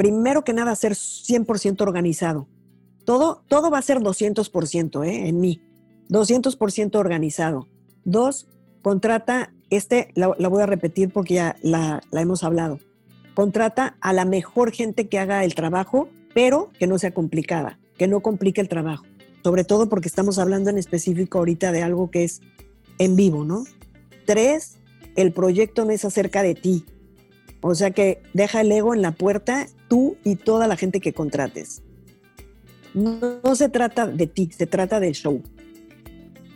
primero que nada, ser 100% organizado. Todo, todo va a ser 200% ¿eh? en mí. 200% organizado. Dos, contrata, este la, voy a repetir porque ya la, la hemos hablado. Contrata a la mejor gente que haga el trabajo, pero que no sea complicada, que no complique el trabajo. Sobre todo porque estamos hablando en específico ahorita de algo que es en vivo, ¿no? Tres, el proyecto no es acerca de ti. O sea que deja el ego en la puerta, tú y toda la gente que contrates. No, se trata de ti, se trata del show.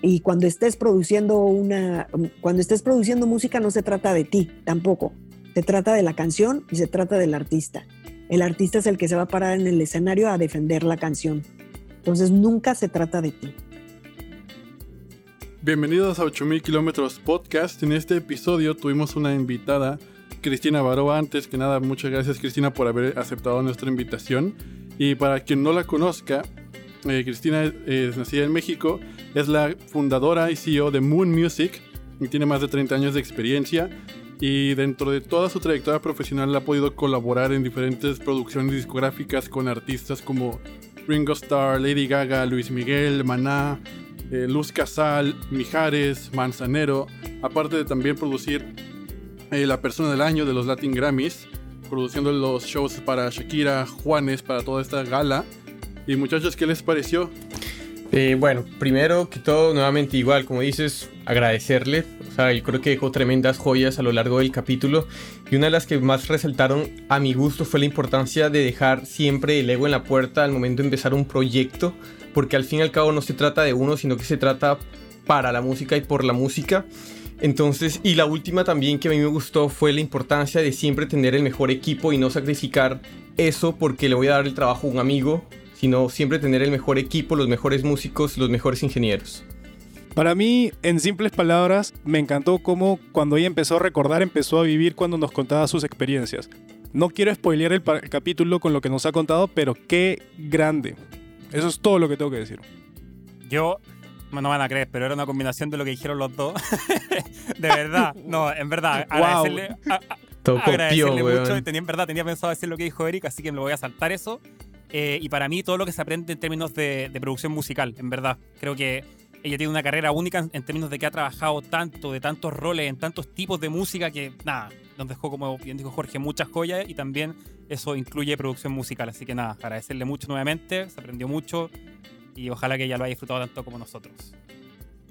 Y cuando estés produciendo una, cuando estés produciendo música no se trata de ti tampoco. Se trata de la canción y se trata del artista. El artista es el que se va a parar en el escenario a defender la canción. Entonces nunca se trata de ti. Bienvenidos a 8000 kilómetros podcast. En este episodio tuvimos una invitada, Cristina Baroa. Antes que nada, muchas gracias Cristina por haber aceptado nuestra invitación. Y para quien no la conozca, eh, Cristina es, nacida en México, es la fundadora y CEO de Moon Music y tiene más de 30 años de experiencia. Y dentro de toda su trayectoria profesional ha podido colaborar en diferentes producciones discográficas con artistas como Ringo Starr, Lady Gaga, Luis Miguel, Maná, eh, Luz Casal, Mijares, Manzanero, aparte de también producir eh, la persona del año de los Latin Grammys, produciendo los shows para Shakira, Juanes, para toda esta gala. Y muchachos, ¿qué les pareció? Eh, bueno, primero que todo, nuevamente igual, como dices, agradecerle. O sea, yo creo que dejó tremendas joyas a lo largo del capítulo. Y una de las que más resaltaron a mi gusto fue la importancia de dejar siempre el ego en la puerta al momento de empezar un proyecto. Porque al fin y al cabo no se trata de uno, sino que se trata para la música y por la música. Entonces, y la última también que a mí me gustó fue la importancia de siempre tener el mejor equipo y no sacrificar eso porque le voy a dar el trabajo a un amigo, sino siempre tener el mejor equipo, los mejores músicos, los mejores ingenieros. Para mí, en simples palabras, me encantó cómo cuando ella empezó a recordar, empezó a vivir cuando nos contaba sus experiencias. No quiero spoilear el, el capítulo con lo que nos ha contado, pero qué grande. Eso es todo lo que tengo que decir. Yo no van a creer, pero era una combinación de lo que dijeron los dos. de verdad, no, en verdad, agradecerle, agradecerle mucho. Tenía, en verdad, tenía pensado decir lo que dijo Eric, así que me lo voy a saltar eso. Eh, y para mí, todo lo que se aprende en términos de, producción musical, en verdad. Creo que ella tiene una carrera única en, términos de que ha trabajado tanto, de tantos roles, en tantos tipos de música que, nada, nos dejó, como bien dijo Jorge, muchas joyas y también eso incluye producción musical. Así que nada, agradecerle mucho nuevamente, se aprendió mucho y ojalá que ella lo haya disfrutado tanto como nosotros.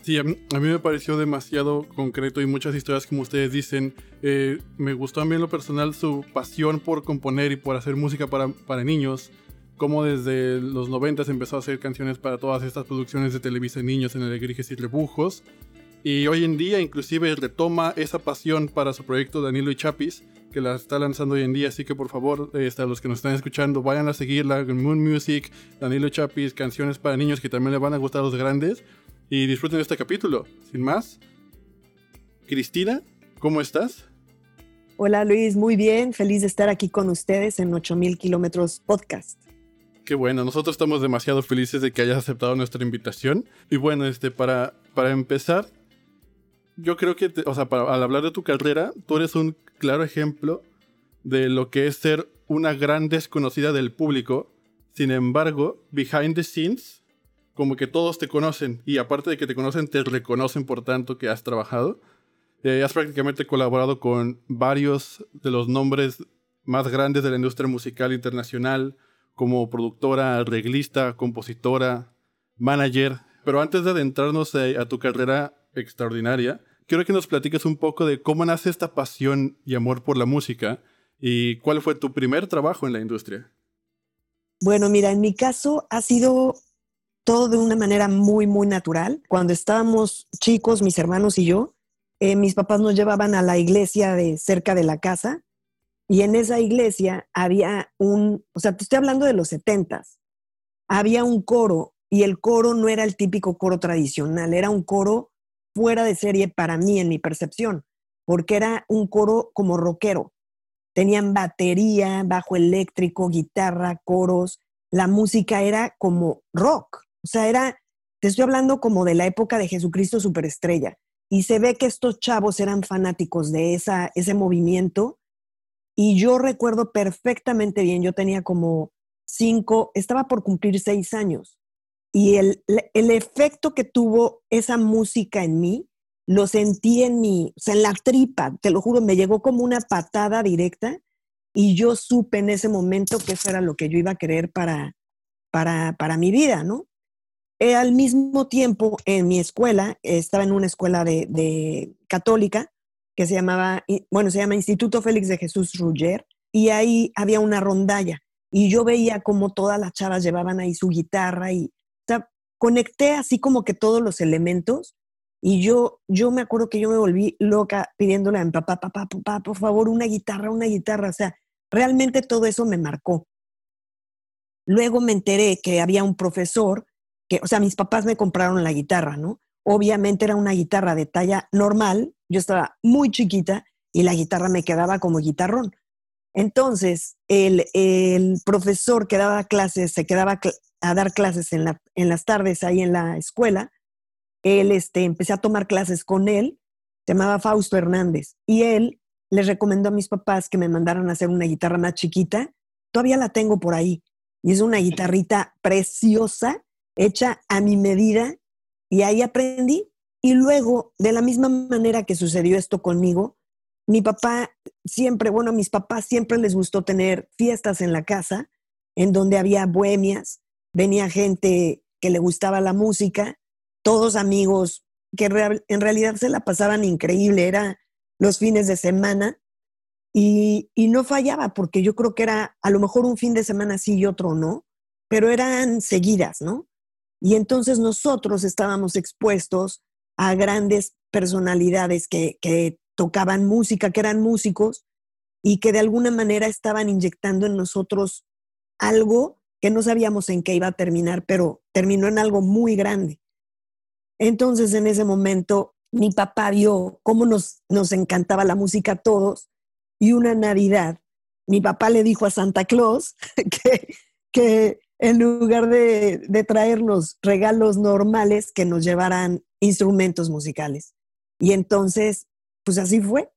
Sí, a mí, me pareció demasiado concreto y muchas historias como ustedes dicen. Eh, me gustó también lo personal su pasión por componer y por hacer música para, para niños. Como desde los 90 empezó a hacer canciones para todas estas producciones de Televisa Niños en Alegrijes y Rebujos. Y hoy en día inclusive retoma esa pasión para su proyecto Danilo y Chapis que la está lanzando hoy en día, así que por favor, eh, a los que nos están escuchando, vayan a seguirla, Moon Music, Danilo Chapis, canciones para niños que también le van a gustar a los grandes, y disfruten de este capítulo. Sin más, Cristina, ¿cómo estás? Hola Luis, muy bien, feliz de estar aquí con ustedes en 8000 kilómetros podcast. Qué bueno, nosotros estamos demasiado felices de que hayas aceptado nuestra invitación. Y bueno, este, para, para empezar, yo creo que, o sea, para, al hablar de tu carrera, tú eres un claro ejemplo de lo que es ser una gran desconocida del público. Sin embargo, behind the scenes, como que todos te conocen y aparte de que te conocen, te reconocen por tanto que has trabajado. Eh, has prácticamente colaborado con varios de los nombres más grandes de la industria musical internacional, como productora, arreglista, compositora, manager. Pero antes de adentrarnos a tu carrera extraordinaria. Quiero que nos platiques un poco de cómo nace esta pasión y amor por la música y cuál fue tu primer trabajo en la industria. Bueno, mira, en mi caso ha sido todo de una manera muy, muy natural. Cuando estábamos chicos, mis hermanos y yo, eh, mis papás nos llevaban a la iglesia de cerca de la casa y en esa iglesia había un, o sea, te estoy hablando de los setentas, había un coro y el coro no era el típico coro tradicional, era un coro fuera de serie para mí en mi percepción, porque era un coro como rockero. Tenían batería, bajo eléctrico, guitarra, coros. La música era como rock. O sea, era, te estoy hablando como de la época de Jesucristo Superestrella. Y se ve que estos chavos eran fanáticos de esa, ese movimiento Y yo recuerdo perfectamente bien, yo tenía como cinco, estaba por cumplir seis años. Y el, el efecto que tuvo esa música en mí, lo sentí en mi, o sea, en la tripa, te lo juro, me llegó como una patada directa y yo supe en ese momento que eso era lo que yo iba a querer para, para, para mi vida, ¿no? Eh, al mismo tiempo, en mi escuela, estaba en una escuela de, de, católica que se llamaba, bueno, se llama Instituto Félix de Jesús Rugger, y ahí había una rondalla. Y yo veía como todas las chavas llevaban ahí su guitarra y conecté así como que todos los elementos. Y yo, yo me acuerdo que yo me volví loca pidiéndole a mi papá, papá, papá, por favor, una guitarra, una guitarra. O sea, realmente todo eso me marcó. Luego me enteré que había un profesor que, o sea, mis papás me compraron la guitarra, ¿no? Obviamente era una guitarra de talla normal, yo estaba muy chiquita y la guitarra me quedaba como guitarrón. Entonces, el, profesor que daba clases, se quedaba a dar clases en, la, en las tardes ahí en la escuela, él, este, empecé a tomar clases con él, se llamaba Fausto Hernández, y él les recomendó a mis papás que me mandaran a hacer una guitarra más chiquita. Todavía la tengo por ahí. Y es una guitarrita preciosa, hecha a mi medida. Y ahí aprendí. Y luego, de la misma manera que sucedió esto conmigo, mi papá siempre, bueno, a mis papás siempre les gustó tener fiestas en la casa, en donde había bohemias, venía gente que le gustaba la música, todos amigos que en realidad se la pasaban increíble, era los fines de semana y, no fallaba porque yo creo que era a lo mejor un fin de semana sí y otro no, pero eran seguidas, ¿no? Y entonces nosotros estábamos expuestos a grandes personalidades que, que tocaban música, que eran músicos y que de alguna manera estaban inyectando en nosotros algo que no sabíamos en qué iba a terminar, pero terminó en algo muy grande. Entonces en ese momento mi papá vio cómo nos, nos encantaba la música a todos y una Navidad, mi papá le dijo a Santa Claus que, que en lugar de, de traernos regalos normales, que nos llevaran instrumentos musicales. Y entonces, pues así fue.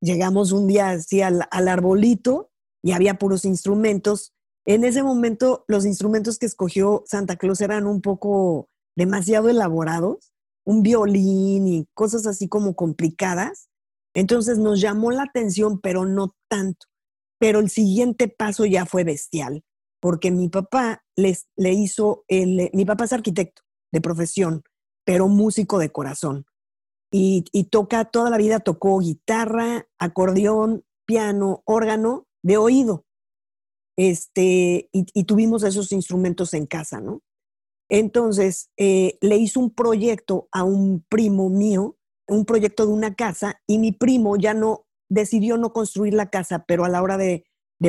Llegamos un día así al, arbolito y había puros instrumentos. En ese momento, los instrumentos que escogió Santa Claus eran un poco demasiado elaborados un violín y cosas así como complicadas. Entonces nos llamó la atención, pero no tanto. Pero el siguiente paso ya fue bestial, porque mi papá le hizo, mi papá es arquitecto de profesión, pero músico de corazón. Y, toca, toda la vida tocó guitarra, acordeón, piano, órgano, de oído. Este, y, tuvimos esos instrumentos en casa, ¿no? Entonces, eh, le hizo un proyecto a un primo mío, un proyecto de una casa, y mi primo ya no decidió no construir la casa, pero a la hora de,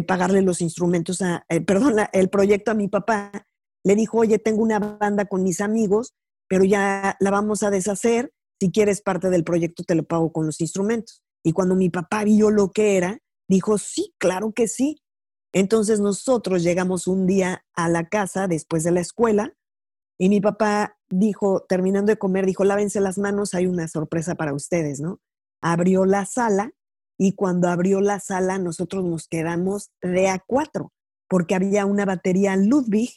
pagarle los instrumentos, a, eh, perdón, el proyecto a mi papá, le dijo, oye, tengo una banda con mis amigos, pero ya la vamos a deshacer, si quieres parte del proyecto te lo pago con los instrumentos. Y cuando mi papá vio lo que era, dijo, sí, claro que sí. Entonces nosotros llegamos un día a la casa después de la escuela, y mi papá dijo, terminando de comer, dijo, lávense las manos, hay una sorpresa para ustedes, ¿no? Abrió la sala y cuando abrió la sala nosotros nos quedamos de a cuatro, porque había una batería Ludwig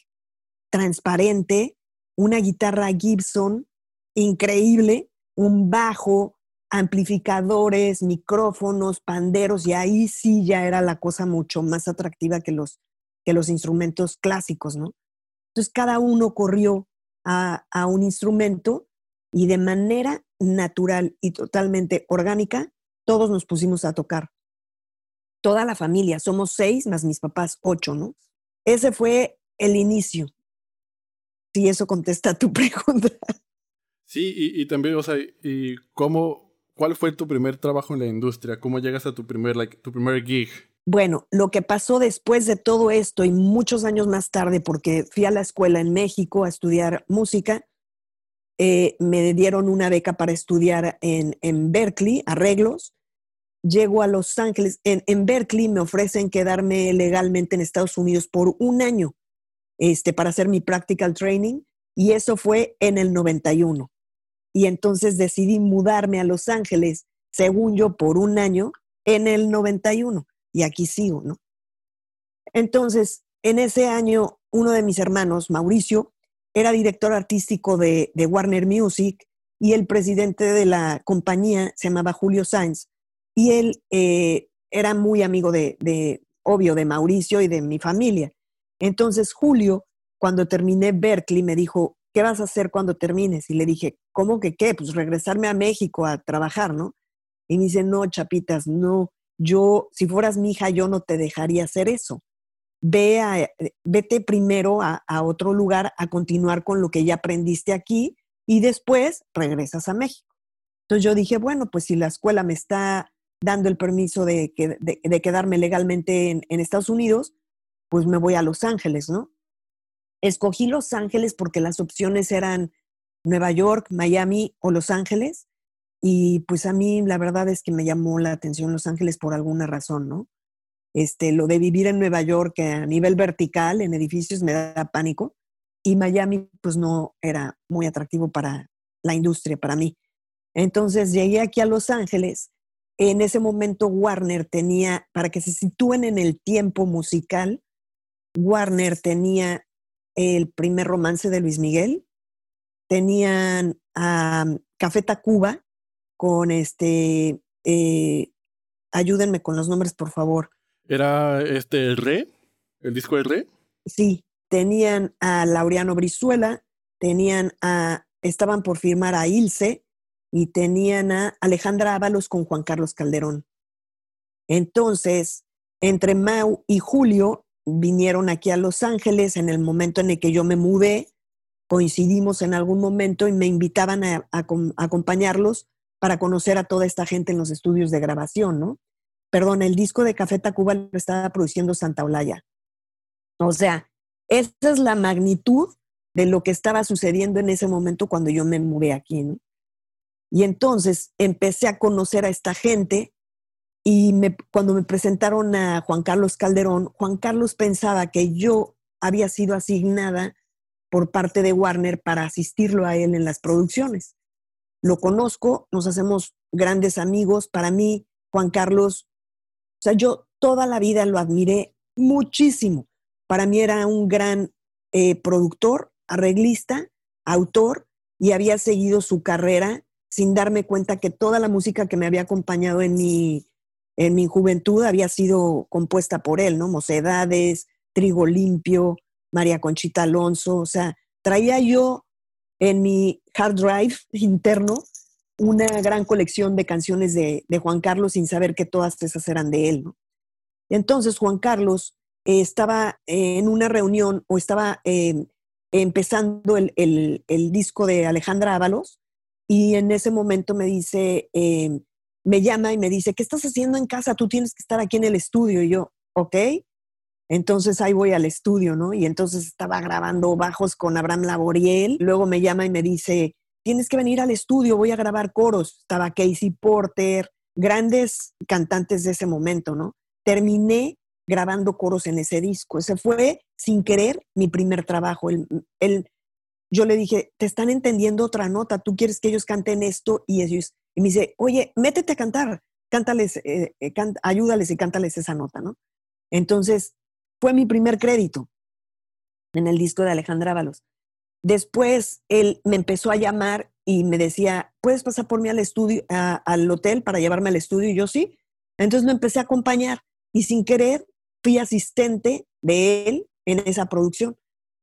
transparente, una guitarra Gibson increíble, un bajo, amplificadores, micrófonos, panderos, y ahí sí ya era la cosa mucho más atractiva que los, que los instrumentos clásicos, ¿no? Entonces cada uno corrió a, un instrumento y de manera natural y totalmente orgánica, todos nos pusimos a tocar. Toda la familia, somos seis más mis papás, ocho, ¿no? Ese fue el inicio. Si eso contesta tu pregunta. Sí, y, también, o sea, y cómo, ¿cuál fue tu primer trabajo en la industria? ¿Cómo llegas a tu primer, like, tu primer gig? Bueno, lo que pasó después de todo esto y muchos años más tarde, porque fui a la escuela en México a estudiar música, eh, me dieron una beca para estudiar en, Berkeley, arreglos. Llego a Los Ángeles. En, Berkeley me ofrecen quedarme legalmente en Estados Unidos por un año este, para hacer mi practical training y eso fue en el 91. Y entonces decidí mudarme a Los Ángeles, según yo, por un año en el 91 y aquí sigo, ¿no? Entonces, en ese año, uno de mis hermanos, Mauricio, era director artístico de, Warner Music y el presidente de la compañía se llamaba Julio Sainz y él eh, era muy amigo de, de, obvio, de Mauricio y de mi familia. Entonces, Julio, cuando terminé Berkeley, me dijo, ¿qué vas a hacer cuando termines? Y le dije, ¿cómo que qué? Pues regresarme a México a trabajar, ¿no? Y me dice, no, chapitas, no, yo, si fueras mi hija, yo no te dejaría hacer eso. Ve a, eh, vete primero a, otro lugar a continuar con lo que ya aprendiste aquí y después regresas a México. Entonces yo dije, bueno, pues si la escuela me está dando el permiso de, de, quedarme legalmente en, en, Estados Unidos, pues me voy a Los Ángeles, ¿no? Escogí Los Ángeles porque las opciones eran Nueva York, Miami o Los Ángeles. Y pues a mí la verdad es que me llamó la atención Los Ángeles por alguna razón, ¿no? Este, lo de vivir en Nueva York a nivel vertical, en edificios, me da pánico. Y Miami, pues no era muy atractivo para la industria, para mí. Entonces llegué aquí a Los Ángeles en ese momento Warner tenía, para que se sitúen en el tiempo musical, Warner tenía el primer romance de Luis Miguel, tenían a Café Tacuba con este, eh, ayúdenme con los nombres, por favor. ¿Era este el Re? ¿El disco del Re? Sí, tenían a Laureano Brizuela, tenían a, estaban por firmar a Ilse, y tenían a Alejandra Ábalos con Juan Carlos Calderón. Entonces, entre Mau y Julio vinieron aquí a Los Ángeles en el momento en el que yo me mudé, coincidimos en algún momento y me invitaban a, acompañarlos para conocer a toda esta gente en los estudios de grabación, ¿no? Perdón, el disco de Café Tacuba lo estaba produciendo Santa Olaya. O sea, esa es la magnitud de lo que estaba sucediendo en ese momento cuando yo me mudé aquí, ¿no? Y entonces empecé a conocer a esta gente y cuando me presentaron a Juan Carlos Calderón, Juan Carlos pensaba que yo había sido asignada por parte de Warner para asistirlo a él en las producciones. Lo conozco, nos hacemos grandes amigos. Para mí, Juan Carlos, o sea, yo toda la vida lo admiré muchísimo. Para mí era un gran eh, productor, arreglista, autor, y había seguido su carrera sin darme cuenta que toda la música que me había acompañado en mi, en mi juventud había sido compuesta por él, ¿no? Mocedades, Trigo Limpio, María Conchita Alonso, o sea, traía yo en mi hard drive interno una gran colección de canciones de, Juan Carlos sin saber que todas esas eran de él, ¿no? Entonces Juan Carlos eh, estaba en una reunión o estaba eh, empezando el, el, disco de Alejandra Ábalos y en ese momento me dice, em, me llama y me dice, ¿qué estás haciendo en casa? Tú tienes que estar aquí en el estudio. Y yo, ok. Entonces ahí voy al estudio, ¿no? Y entonces estaba grabando bajos con Abraham Laboriel. Luego me llama y me dice, tienes que venir al estudio, voy a grabar coros. Estaba Casey Porter, grandes cantantes de ese momento, ¿no? Terminé grabando coros en ese disco. Ese fue, sin querer, mi primer trabajo. El, el, yo le dije, te están entendiendo otra nota, tú quieres que ellos canten esto y ellos, y me dice, oye, métete a cantar, cántales, eh, eh, ayúdales y cántales esa nota, ¿no? Entonces, fue mi primer crédito en el disco de Alejandra Ábalos. Después, él me empezó a llamar y me decía, ¿puedes pasar por mí al estudio, al hotel para llevarme al estudio? Y yo sí. Entonces lo empecé a acompañar y sin querer fui asistente de él en esa producción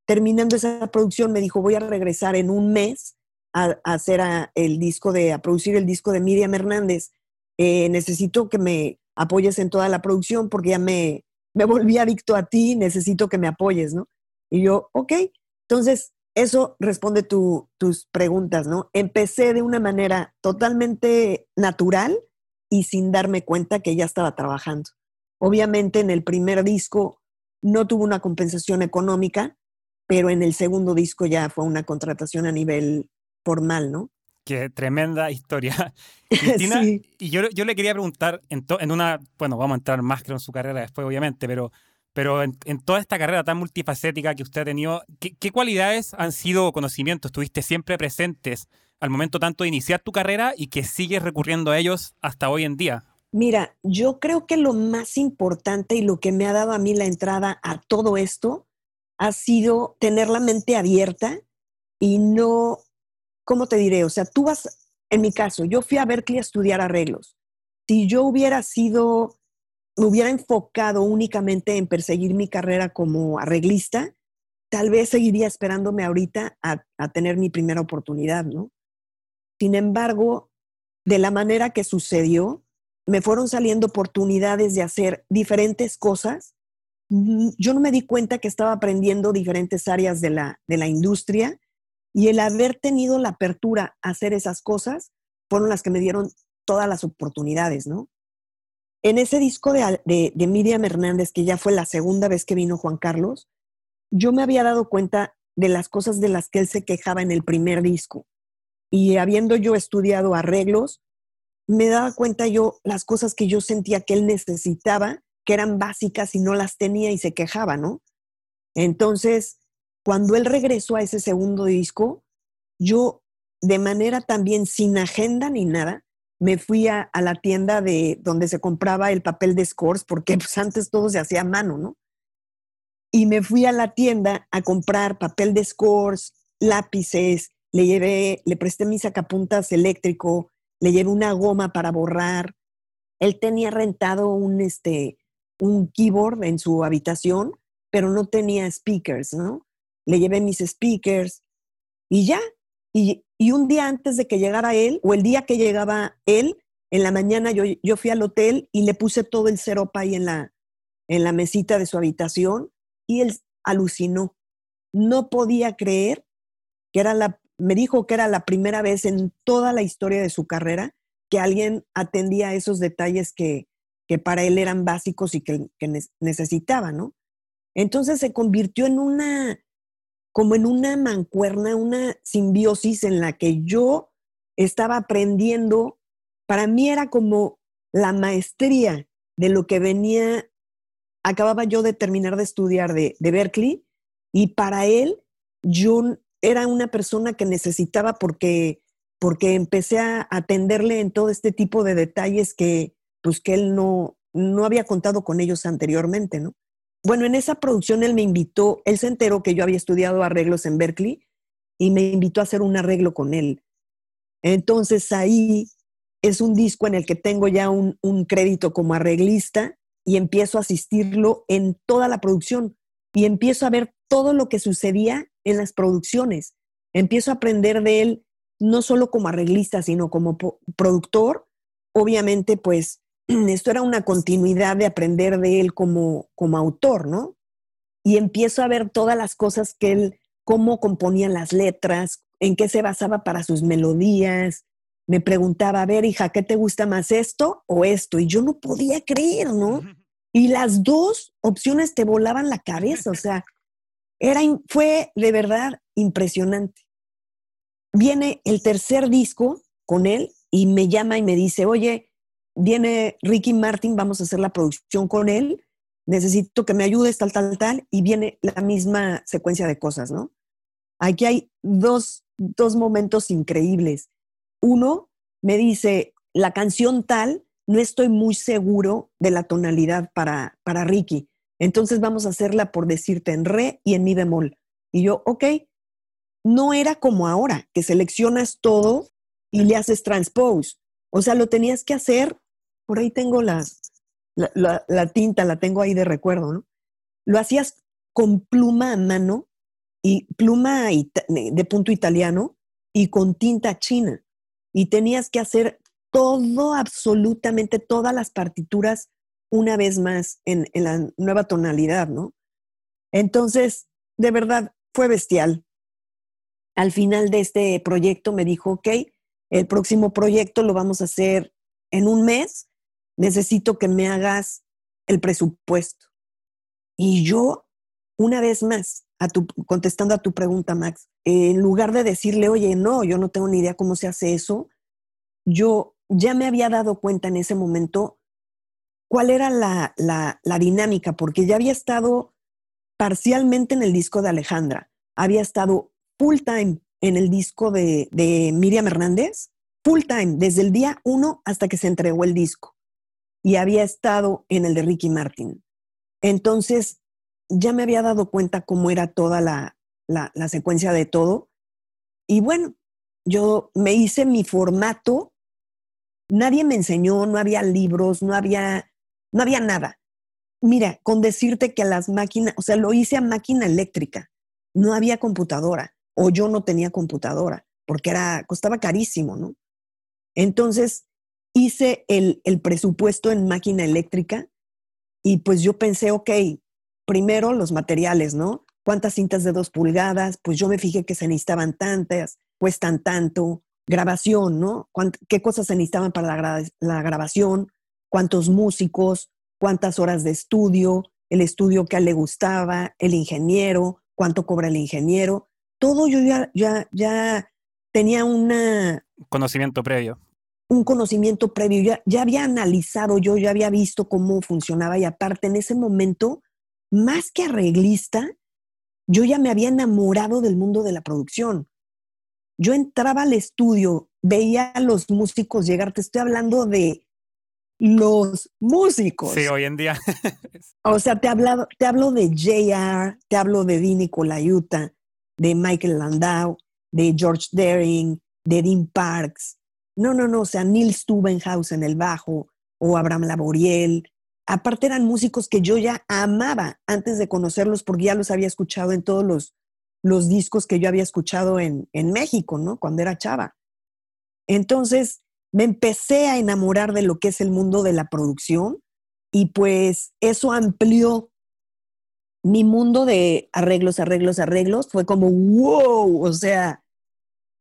terminando esa producción me dijo, voy a regresar en un mes a, hacer el disco de, a producir el disco de Miriam Hernández. Eh, necesito que me apoyes en toda la producción porque ya me, me volví adicto a ti, necesito que me apoyes, ¿no? Y yo, ok. Entonces, eso responde tus preguntas, ¿no? Empecé de una manera totalmente natural y sin darme cuenta que ya estaba trabajando. Obviamente en el primer disco no tuvo una compensación económica, pero en el segundo disco ya fue una contratación a nivel formal, ¿no? Qué tremenda historia. Cristina, y yo, yo, le quería preguntar, en, en, una, bueno, vamos a entrar más que en su carrera después, obviamente, pero, pero en, toda esta carrera tan multifacética que usted ha tenido, ¿qué, ¿qué, cualidades han sido conocimientos, estuviste siempre presentes al momento tanto de iniciar tu carrera y que sigues recurriendo a ellos hasta hoy en día? Mira, yo creo que lo más importante y lo que me ha dado a mí la entrada a todo esto ha sido tener la mente abierta y no, ¿cómo te diré? O sea, tú vas, en mi caso, yo fui a Berkeley a estudiar arreglos. Si yo hubiera sido, me hubiera enfocado únicamente en perseguir mi carrera como arreglista, tal vez seguiría esperándome ahorita a, a tener mi primera oportunidad, ¿no? Sin embargo, de la manera que sucedió, me fueron saliendo oportunidades de hacer diferentes cosas. Mm, yo no me di cuenta que estaba aprendiendo diferentes áreas de la, de la industria y el haber tenido la apertura a hacer esas cosas fueron las que me dieron todas las oportunidades, ¿no? En ese disco de, de, Miriam Hernández, que ya fue la segunda vez que vino Juan Carlos, yo me había dado cuenta de las cosas de las que él se quejaba en el primer disco. Y habiendo yo estudiado arreglos, me daba cuenta yo las cosas que yo sentía que él necesitaba, que eran básicas y no las tenía y se quejaba, ¿no? Entonces, cuando él regresó a ese segundo disco, yo de manera también sin agenda ni nada, me fui a, la tienda de donde se compraba el papel de scores, porque pues antes todo se hacía a mano, ¿no? Y me fui a la tienda a comprar papel de scores, lápices, le llevé, le presté mis sacapuntas eléctrico, le llevé una goma para borrar. Él tenía rentado un, este, un keyboard en su habitación, pero no tenía speakers, ¿no? Le llevé mis speakers y ya. Y, y un día antes de que llegara él, o el día que llegaba él, en la mañana yo, yo fui al hotel y le puse todo el seropa ahí en la, en la mesita de su habitación y él alucinó. No podía creer que era la me dijo que era la primera vez en toda la historia de su carrera que alguien atendía esos detalles que, que para él eran básicos y que, necesitaba, ¿no? Entonces se convirtió en una, como en una mancuerna, una simbiosis en la que yo estaba aprendiendo, para mí era como la maestría de lo que venía, acababa yo de terminar de estudiar de, Berkeley, y para él yo era una persona que necesitaba porque, porque empecé a atenderle en todo este tipo de detalles que, pues, que él no, no había contado con ellos anteriormente, ¿no? Bueno, en esa producción él me invitó, él se enteró que yo había estudiado arreglos en Berkeley y me invitó a hacer un arreglo con él. Entonces ahí es un disco en el que tengo ya un, crédito como arreglista y empiezo a asistirlo en toda la producción y empiezo a ver todo lo que sucedía en las producciones. Empiezo a aprender de él no solo como arreglista, sino como productor. Obviamente, pues esto era una continuidad de aprender de él como, como autor, ¿no? Y empiezo a ver todas las cosas que él, cómo componía las letras, en qué se basaba para sus melodías. Me preguntaba, a ver, hija, ¿qué te gusta más esto o esto? Y yo no podía creer, ¿no? Y las dos opciones te volaban la cabeza, o sea, era, fue de verdad impresionante. Viene el tercer disco con él y me llama y me dice, oye, viene Ricky Martin, vamos a hacer la producción con él, necesito que me ayudes, tal, tal, tal, y viene la misma secuencia de cosas, ¿no? Aquí hay dos, dos momentos increíbles. Uno me dice, la canción tal, no estoy muy seguro de la tonalidad para, para Ricky. Entonces vamos a hacerla por decirte en re y en mi bemol. Y yo, ok, no era como ahora, que seleccionas todo y le haces transpose. O sea, lo tenías que hacer, por ahí tengo la, tinta, la tengo ahí de recuerdo, ¿no? Lo hacías con pluma a mano y pluma de punto italiano y con tinta china. Y tenías que hacer todo, absolutamente todas las partituras una vez más en, la nueva tonalidad, ¿no? Entonces, de verdad, fue bestial. Al final de este proyecto me dijo, ok, el próximo proyecto lo vamos a hacer en un mes, necesito que me hagas el presupuesto. Y yo, una vez más, a tu, contestando a tu pregunta, Max, en lugar de decirle, oye, no, yo no tengo ni idea cómo se hace eso, yo ya me había dado cuenta en ese momento cuál era la, dinámica, porque ya había estado parcialmente en el disco de Alejandra, había estado full time en el disco de, de Miriam Hernández, full time, desde el día uno hasta que se entregó el disco. Y había estado en el de Ricky Martin. Entonces, ya me había dado cuenta cómo era toda la, la, secuencia de todo. Y bueno, yo me hice mi formato. Nadie me enseñó, no había libros, no había, no había nada. Mira, con decirte que a las máquinas, o sea, lo hice a máquina eléctrica. No había computadora o yo no tenía computadora porque era, costaba carísimo, ¿no? Entonces hice el, el presupuesto en máquina eléctrica y pues yo pensé, ok, primero los materiales, ¿no? ¿Cuántas cintas de dos pulgadas? Pues yo me fijé que se necesitaban tantas, cuestan tanto. Grabación, ¿no? ¿Qué cosas se necesitaban para la, la grabación? ¿Cuántos músicos? ¿Cuántas horas de estudio? El estudio que le gustaba, el ingeniero, cuánto cobra el ingeniero. Todo yo ya, ya, ya tenía una... Conocimiento previo. Un conocimiento previo, ya, ya había analizado, yo ya había visto cómo funcionaba y aparte en ese momento, más que arreglista, yo ya me había enamorado del mundo de la producción. Yo entraba al estudio, veía a los músicos llegar, te estoy hablando de los músicos. Sí, hoy en día. o sea, te, hablo, te hablo de JR, te hablo de Dini Colayuta, de Michael Landau, de George Daring, de Dean Parks. No, no, no, o sea, Neil Stubenhaus en el bajo o Abraham Laboriel. Aparte eran músicos que yo ya amaba antes de conocerlos porque ya los había escuchado en todos los, los discos que yo había escuchado en, en México, ¿no? Cuando era chava. Entonces me empecé a enamorar de lo que es el mundo de la producción y pues eso amplió mi mundo de arreglos, arreglos, arreglos. Fue como, wow, o sea,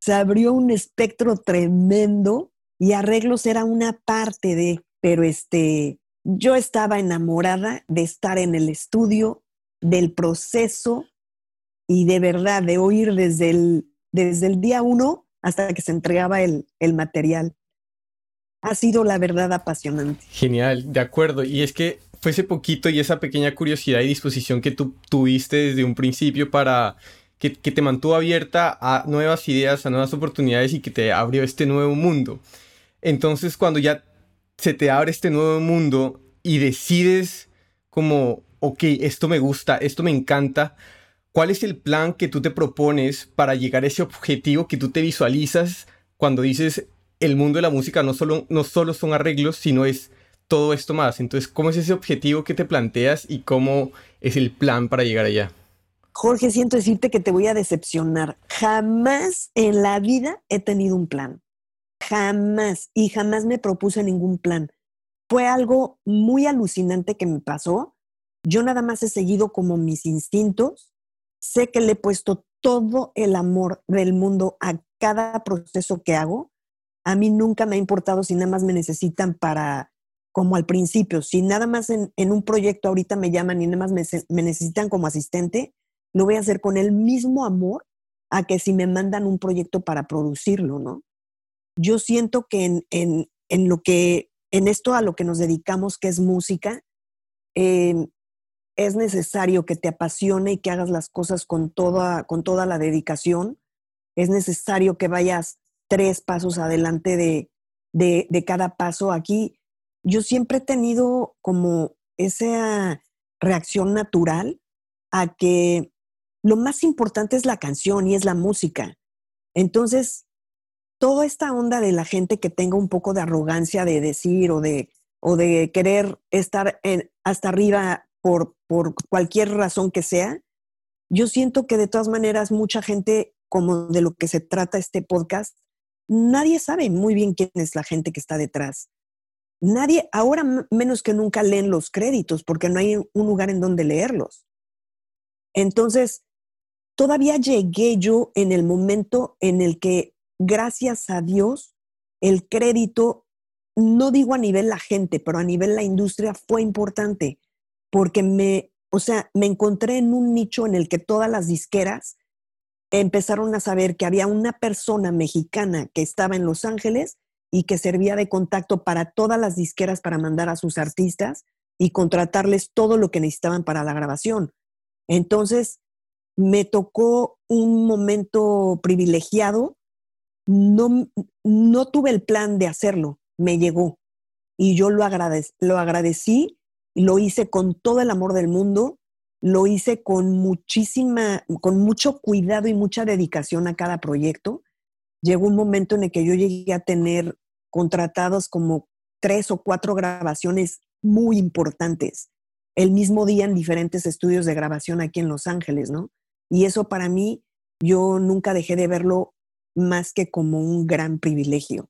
se abrió un espectro tremendo y arreglos era una parte de, pero este, yo estaba enamorada de estar en el estudio, del proceso y de verdad de oír desde el, desde el día uno hasta que se entregaba el, el material. Ha sido la verdad apasionante. Genial, de acuerdo. Y es que fue ese poquito y esa pequeña curiosidad y disposición que tú tuviste desde un principio para que, te mantuvo abierta a nuevas ideas, a nuevas oportunidades y que te abrió este nuevo mundo. Entonces cuando ya se te abre este nuevo mundo y decides como, ok, esto me gusta, esto me encanta, ¿cuál es el plan que tú te propones para llegar a ese objetivo que tú te visualizas cuando dices el mundo de la música no solo, no solo son arreglos, sino es todo esto más? Entonces, ¿cómo es ese objetivo que te planteas y cómo es el plan para llegar allá? Jorge, siento decirte que te voy a decepcionar. Jamás en la vida he tenido un plan. Jamás. Y jamás me propuse ningún plan. Fue algo muy alucinante que me pasó. Yo nada más he seguido como mis instintos. Sé que le he puesto todo el amor del mundo a cada proceso que hago. A mí nunca me ha importado si nada más me necesitan para, como al principio, si nada más en, un proyecto ahorita me llaman y nada más me necesitan como asistente, lo voy a hacer con el mismo amor a que si me mandan un proyecto para producirlo, ¿no? Yo siento que en, en, en lo que, en esto a lo que nos dedicamos, que es música, em, es necesario que te apasione y que hagas las cosas con toda, con toda la dedicación. Es necesario que vayas tres pasos adelante de, de, de cada paso. Aquí yo siempre he tenido como esa reacción natural a que lo más importante es la canción y es la música. Entonces, toda esta onda de la gente que tenga un poco de arrogancia de decir o de, o de querer estar hasta arriba por, por cualquier razón que sea, yo siento que de todas maneras mucha gente, como de lo que se trata este podcast, nadie sabe muy bien quién es la gente que está detrás. Nadie, ahora menos que nunca leen los créditos porque no hay un lugar en donde leerlos. Entonces, todavía llegué yo en el momento en el que, gracias a Dios, el crédito, no digo a nivel la gente, pero a nivel la industria fue importante, porque me, o sea, me encontré en un nicho en el que todas las disqueras empezaron a saber que había una persona mexicana que estaba en Los Ángeles y que servía de contacto para todas las disqueras para mandar a sus artistas y contratarles todo lo que necesitaban para la grabación. Entonces, me tocó un momento privilegiado. No, no tuve el plan de hacerlo, me llegó. y yo lo, lo agradecí, lo hice con todo el amor del mundo, lo hice con muchísima, con mucho cuidado y mucha dedicación a cada proyecto. Llegó un momento en el que yo llegué a tener contratados como tres o cuatro grabaciones muy importantes el mismo día en diferentes estudios de grabación aquí en Los Ángeles, ¿no? Y eso para mí, yo nunca dejé de verlo más que como un gran privilegio.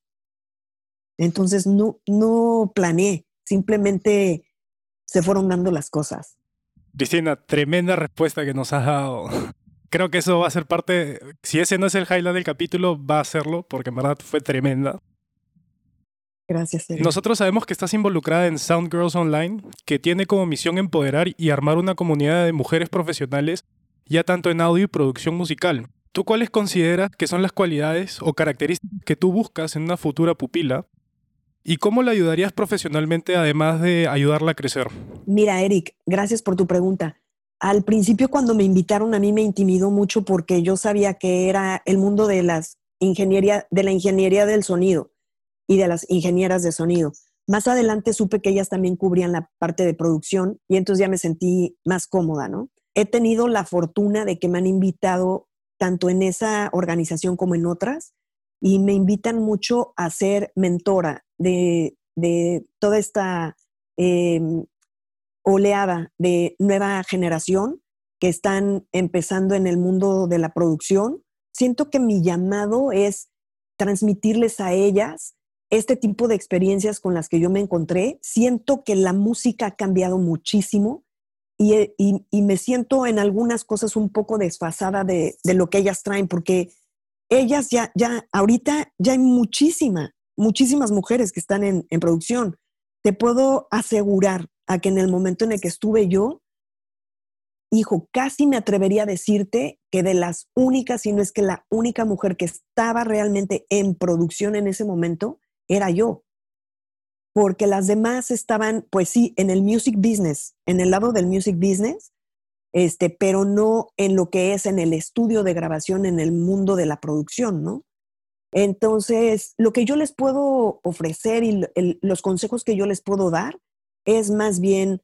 Entonces no, no planeé, simplemente se fueron dando las cosas. Cristina, tremenda respuesta que nos has dado. Creo que eso va a ser parte, si ese no es el highlight del capítulo, va a serlo, porque en verdad fue tremenda. Gracias. Nosotros sabemos que estás involucrada en Sound Girls Online, que tiene como misión empoderar y armar una comunidad de mujeres profesionales, ya tanto en audio y producción musical. ¿Tú cuáles consideras que son las cualidades o características que tú buscas en una futura pupila ¿Y cómo la ayudarías profesionalmente además de ayudarla a crecer? Mira, Eric, gracias por tu pregunta. Al principio cuando me invitaron a mí me intimidó mucho porque yo sabía que era el mundo de las ingeniería de la ingeniería del sonido y de las ingenieras de sonido. Más adelante supe que ellas también cubrían la parte de producción y entonces ya me sentí más cómoda, ¿no? He tenido la fortuna de que me han invitado tanto en esa organización como en otras y me invitan mucho a ser mentora de, toda esta em, oleada de nueva generación que están empezando en el mundo de la producción. Siento que mi llamado es transmitirles a ellas este tipo de experiencias con las que yo me encontré. Siento que la música ha cambiado muchísimo y, me siento en algunas cosas un poco desfasada de, lo que ellas traen, porque ellas ya, ya, ahorita ya hay muchísima, muchísimas mujeres que están en, producción. Te puedo asegurar a que en el momento en el que estuve yo, hijo, casi me atrevería a decirte que de las únicas, si no es que la única mujer que estaba realmente en producción en ese momento, era yo. Porque las demás estaban, pues sí, en el music business, en el lado del music business, este, pero no en lo que es en el estudio de grabación, en el mundo de la producción, ¿no? Entonces, lo que yo les puedo ofrecer y los consejos que yo les puedo dar es más bien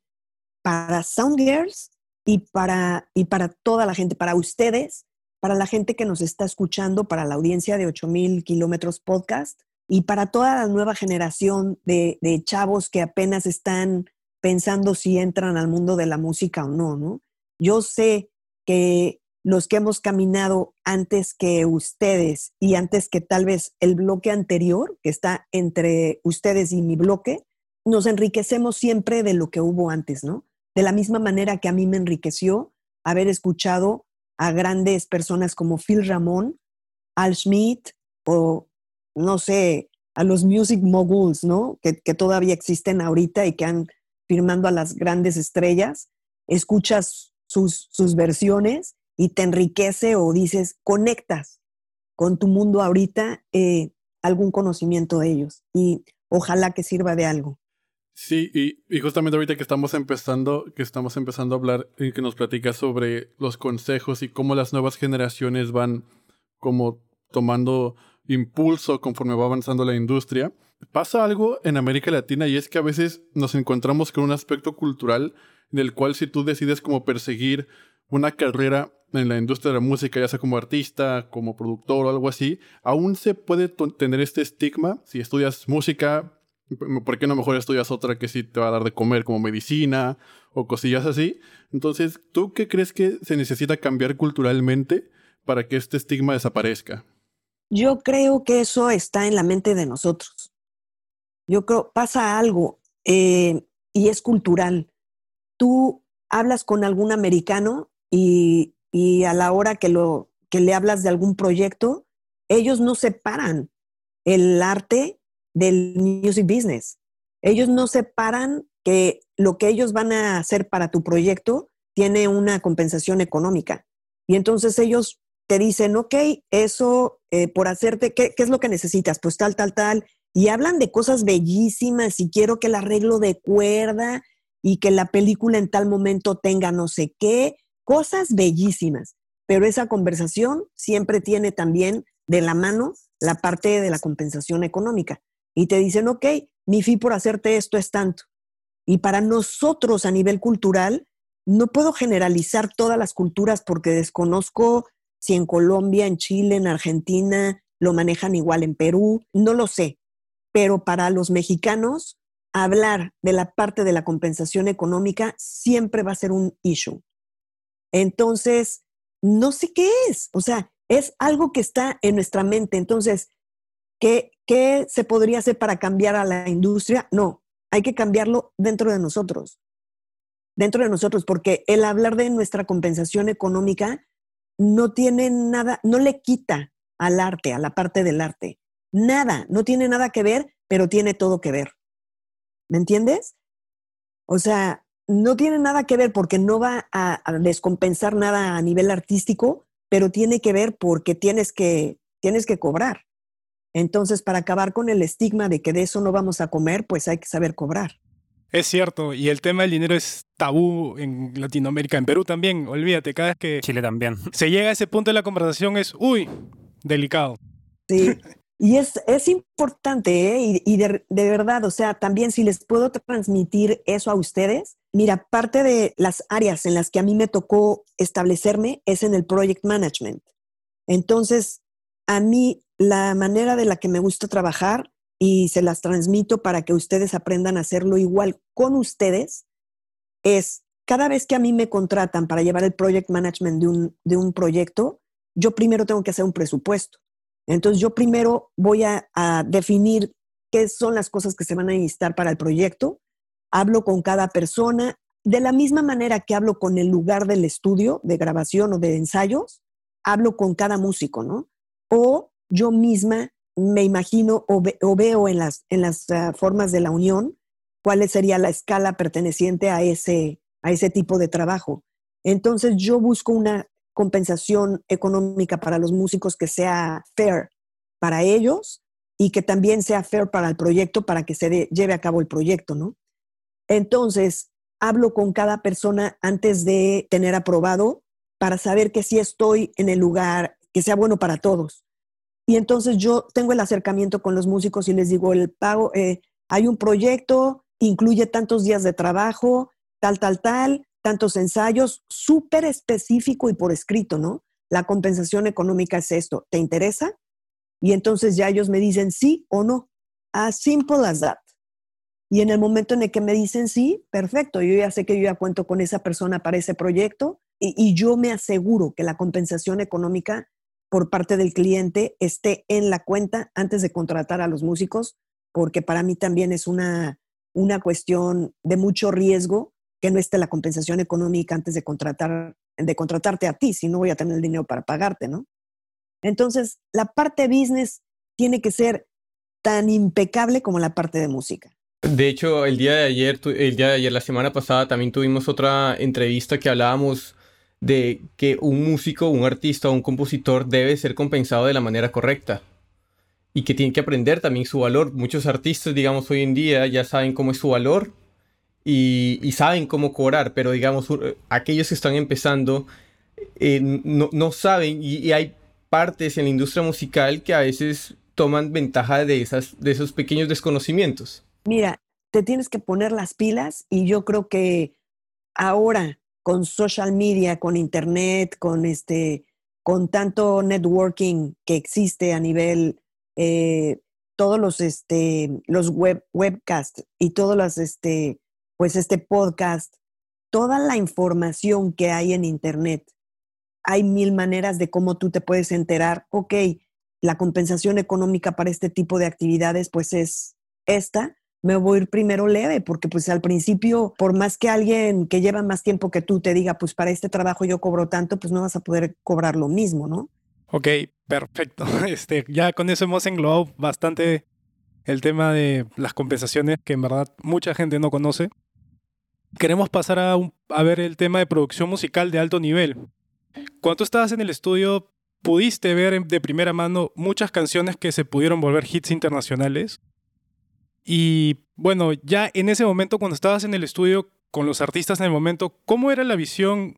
para Soundgirls y para, y para toda la gente, para ustedes, para la gente que nos está escuchando, para la audiencia de 8000 kilómetros podcast y para toda la nueva generación de, chavos que apenas están pensando si entran al mundo de la música o no, ¿no? Yo sé que los que hemos caminado antes que ustedes y antes que tal vez el bloque anterior, que está entre ustedes y mi bloque, nos enriquecemos siempre de lo que hubo antes, ¿no? De la misma manera que a mí me enriqueció haber escuchado a grandes personas como Phil Ramón, Al Schmidt o, no sé, a los music moguls, ¿no? Que, que todavía existen ahorita y que han firmando a las grandes estrellas. Escuchas sus, sus versiones y te enriquece o dices, conectas con tu mundo ahorita eh, algún conocimiento de ellos y ojalá que sirva de algo. Sí, y, justamente ahorita que estamos empezando, que estamos empezando a hablar y que nos platicas sobre los consejos y cómo las nuevas generaciones van como tomando impulso conforme va avanzando la industria. Pasa algo en América Latina y es que a veces nos encontramos con un aspecto cultural del cual si tú decides como perseguir una carrera en la industria de la música, ya sea como artista, como productor o algo así, aún se puede tener este estigma. Si estudias música, ¿por qué no mejor estudias otra que sí te va a dar de comer, como medicina o cosillas así? Entonces, ¿tú qué crees que se necesita cambiar culturalmente para que este estigma desaparezca? Yo creo que eso está en la mente de nosotros. Yo creo, pasa algo eh, y es cultural. Tú hablas con algún americano y a la hora que, que le hablas de algún proyecto, ellos no separan el arte del music business. Ellos no separan que lo que ellos van a hacer para tu proyecto tiene una compensación económica. Y entonces ellos te dicen, ok, eso eh, por hacerte, ¿qué, ¿qué, es lo que necesitas? Pues tal, tal, tal. Y hablan de cosas bellísimas y quiero que el arreglo de cuerda y que la película en tal momento tenga no sé qué cosas bellísimas, pero esa conversación siempre tiene también de la mano la parte de la compensación económica. Y te dicen, ok, mi fee por hacerte esto es tanto. Y para nosotros a nivel cultural, no puedo generalizar todas las culturas porque desconozco si en Colombia, en Chile, en Argentina lo manejan igual en Perú, no lo sé. Pero para los mexicanos, hablar de la parte de la compensación económica siempre va a ser un issue. Entonces, no sé qué es, o sea, es algo que está en nuestra mente. Entonces, ¿qué, ¿qué se podría hacer para cambiar a la industria? No, hay que cambiarlo dentro de nosotros, dentro de nosotros, porque el hablar de nuestra compensación económica no tiene nada, no le quita al arte, a la parte del arte. Nada, no tiene nada que ver, pero tiene todo que ver. ¿Me entiendes? O sea, no tiene nada que ver porque no va a, descompensar nada a nivel artístico, pero tiene que ver porque tienes que, tienes que cobrar. Entonces, para acabar con el estigma de que de eso no vamos a comer, pues hay que saber cobrar. Es cierto, y el tema del dinero es tabú en Latinoamérica, en Perú también, olvídate, cada vez que... Chile también. Se llega a ese punto de la conversación es, uy, delicado. Sí, Y es, es importante, ¿eh? y, de, de, verdad, o sea, también si les puedo transmitir eso a ustedes, mira, parte de las áreas en las que a mí me tocó establecerme es en el project management. Entonces, a mí la manera de la que me gusta trabajar y se las transmito para que ustedes aprendan a hacerlo igual con ustedes es cada vez que a mí me contratan para llevar el project management de un, de un proyecto, yo primero tengo que hacer un presupuesto. Entonces yo primero voy a, definir qué son las cosas que se van a necesitar para el proyecto, hablo con cada persona, de la misma manera que hablo con el lugar del estudio de grabación o de ensayos, hablo con cada músico, ¿no? O yo misma me imagino o, veo en las, ah, formas de la unión cuál sería la escala perteneciente a ese, a ese tipo de trabajo. Entonces yo busco una compensación económica para los músicos que sea fair para ellos y que también sea fair para el proyecto para que se lleve a cabo el proyecto, ¿no? Entonces, hablo con cada persona antes de tener aprobado para saber que sí estoy en el lugar que sea bueno para todos. Y entonces yo tengo el acercamiento con los músicos y les digo, el pago, eh, hay un proyecto, incluye tantos días de trabajo, tal, tal, tal, tantos ensayos, súper específico y por escrito, ¿no? La compensación económica es esto, ¿te interesa? Y entonces ya ellos me dicen sí o no, as simple as that. Y en el momento en el que me dicen sí, perfecto, yo ya sé que yo ya cuento con esa persona para ese proyecto y, y yo me aseguro que la compensación económica por parte del cliente esté en la cuenta antes de contratar a los músicos, porque para mí también es una, una cuestión de mucho riesgo que no esté la compensación económica antes de, contratar, de contratarte a ti, si no voy a tener el dinero para pagarte, ¿no? Entonces, la parte business tiene que ser tan impecable como la parte de música. De hecho, el día de ayer, el día de ayer, la semana pasada, también tuvimos otra entrevista que hablábamos de que un músico, un artista un compositor debe ser compensado de la manera correcta y que tiene que aprender también su valor. Muchos artistas, digamos, hoy en día ya saben cómo es su valor y, saben cómo cobrar, pero digamos, aquellos que están empezando eh, no, saben y, hay partes en la industria musical que a veces toman ventaja de, esas, de esos pequeños desconocimientos. Mira, te tienes que poner las pilas y yo creo que ahora con social media, con internet, con este, con tanto networking que existe a nivel eh, todos los este los web webcasts y todos los este pues este podcast, toda la información que hay en Internet. Hay mil maneras de cómo tú te puedes enterar, ok, la compensación económica para este tipo de actividades pues es esta, me voy a ir primero leve, porque pues al principio, por más que alguien que lleva más tiempo que tú te diga, pues para este trabajo yo cobro tanto, pues no vas a poder cobrar lo mismo, ¿no? Ok, perfecto. Este, ya con eso hemos englobado bastante el tema de las compensaciones que en verdad mucha gente no conoce queremos pasar a, a, ver el tema de producción musical de alto nivel. Cuando estabas en el estudio, ¿pudiste ver de primera mano muchas canciones que se pudieron volver hits internacionales? Y bueno, ya en ese momento, cuando estabas en el estudio con los artistas en el momento, ¿cómo era la visión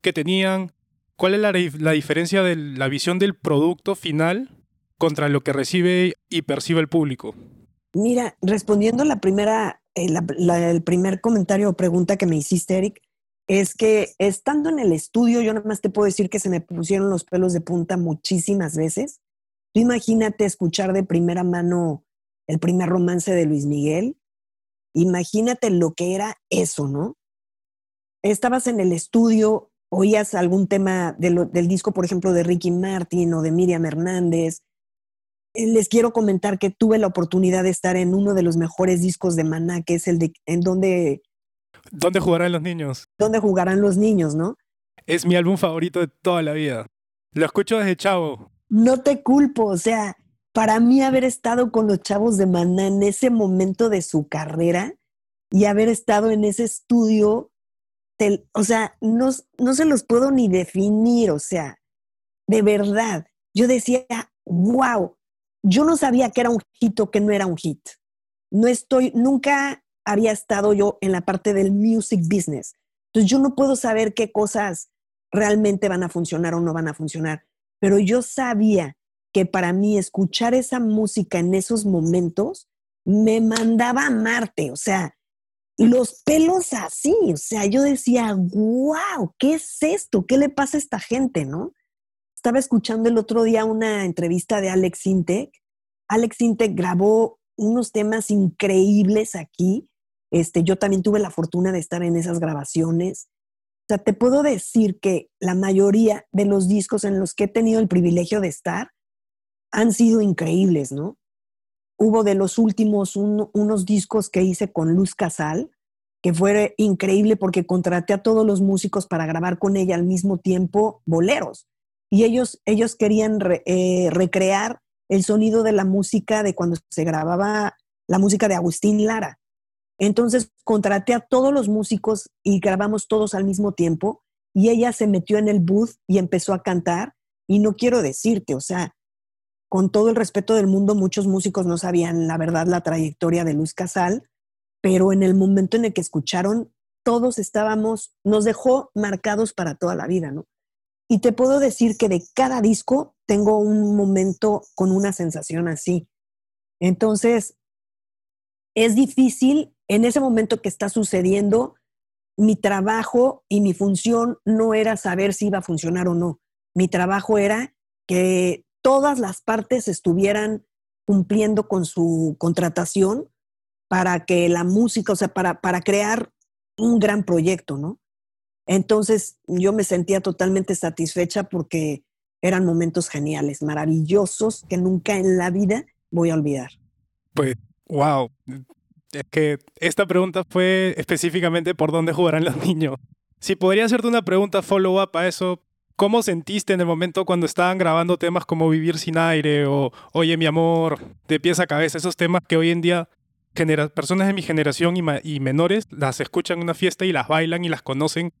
que tenían? ¿Cuál es la, la diferencia de la visión del producto final contra lo que recibe y percibe el público? Mira, respondiendo la primera, eh, el primer comentario o pregunta que me hiciste, Eric, es que estando en el estudio, yo nada más te puedo decir que se me pusieron los pelos de punta muchísimas veces. Tú imagínate escuchar de primera mano el primer romance de Luis Miguel. Imagínate lo que era eso, ¿no? Estabas en el estudio, oías algún tema del disco, por ejemplo, de Ricky Martin o de Miriam Hernández. Les quiero comentar que tuve la oportunidad de estar en uno de los mejores discos de Maná, que es el de en donde ¿Dónde jugarán los niños? ¿Dónde jugarán los niños, no? Es mi álbum favorito de toda la vida. Lo escucho desde chavo. No te culpo, o sea, para mí haber estado con los chavos de Maná en ese momento de su carrera y haber estado en ese estudio, o sea, no, no se los puedo ni definir, o sea, de verdad. Yo decía, wow, yo no sabía que era un hit o que no era un hit. No estoy, nunca había estado yo en la parte del music business. Entonces yo no puedo saber qué cosas realmente van a funcionar o no van a funcionar, pero yo sabía que para mí escuchar esa música en esos momentos me mandaba a Marte, o sea, los pelos así, o sea, yo decía, wow, ¿qué es esto? ¿Qué le pasa a esta gente, no? Estaba escuchando el otro día una entrevista de Alex Intec. Alex Intec grabó unos temas increíbles aquí este, yo también tuve la fortuna de estar en esas grabaciones. O sea, te puedo decir que la mayoría de los discos en los que he tenido el privilegio de estar han sido increíbles, ¿no? Hubo de los últimos unos discos que hice con Luz Casal, que fue increíble porque contraté a todos los músicos para grabar con ella al mismo tiempo boleros. Y ellos, ellos querían eh, recrear el sonido de la música de cuando se grababa la música de Agustín Lara. Entonces contraté a todos los músicos y grabamos todos al mismo tiempo y ella se metió en el booth y empezó a cantar y no quiero decirte, o sea, con todo el respeto del mundo, muchos músicos no sabían la verdad la trayectoria de Luis Casal, pero en el momento en el que escucharon, todos estábamos, nos dejó marcados para toda la vida, ¿no? Y te puedo decir que de cada disco tengo un momento con una sensación así. Entonces, es difícil en ese momento que está sucediendo, mi trabajo y mi función no era saber si iba a funcionar o no. Mi trabajo era que todas las partes estuvieran cumpliendo con su contratación para que la música, o sea, para, para crear un gran proyecto, ¿no? Entonces yo me sentía totalmente satisfecha porque eran momentos geniales, maravillosos, que nunca en la vida voy a olvidar. Pues, wow, es que esta pregunta fue específicamente por dónde jugarán los niños. Si podría hacerte una pregunta follow-up a eso, ¿cómo sentiste en el momento cuando estaban grabando temas como Vivir sin aire o Oye mi amor, de pies a cabeza, esos temas que hoy en día personas de mi generación y, y menores las escuchan en una fiesta y las bailan y las conocen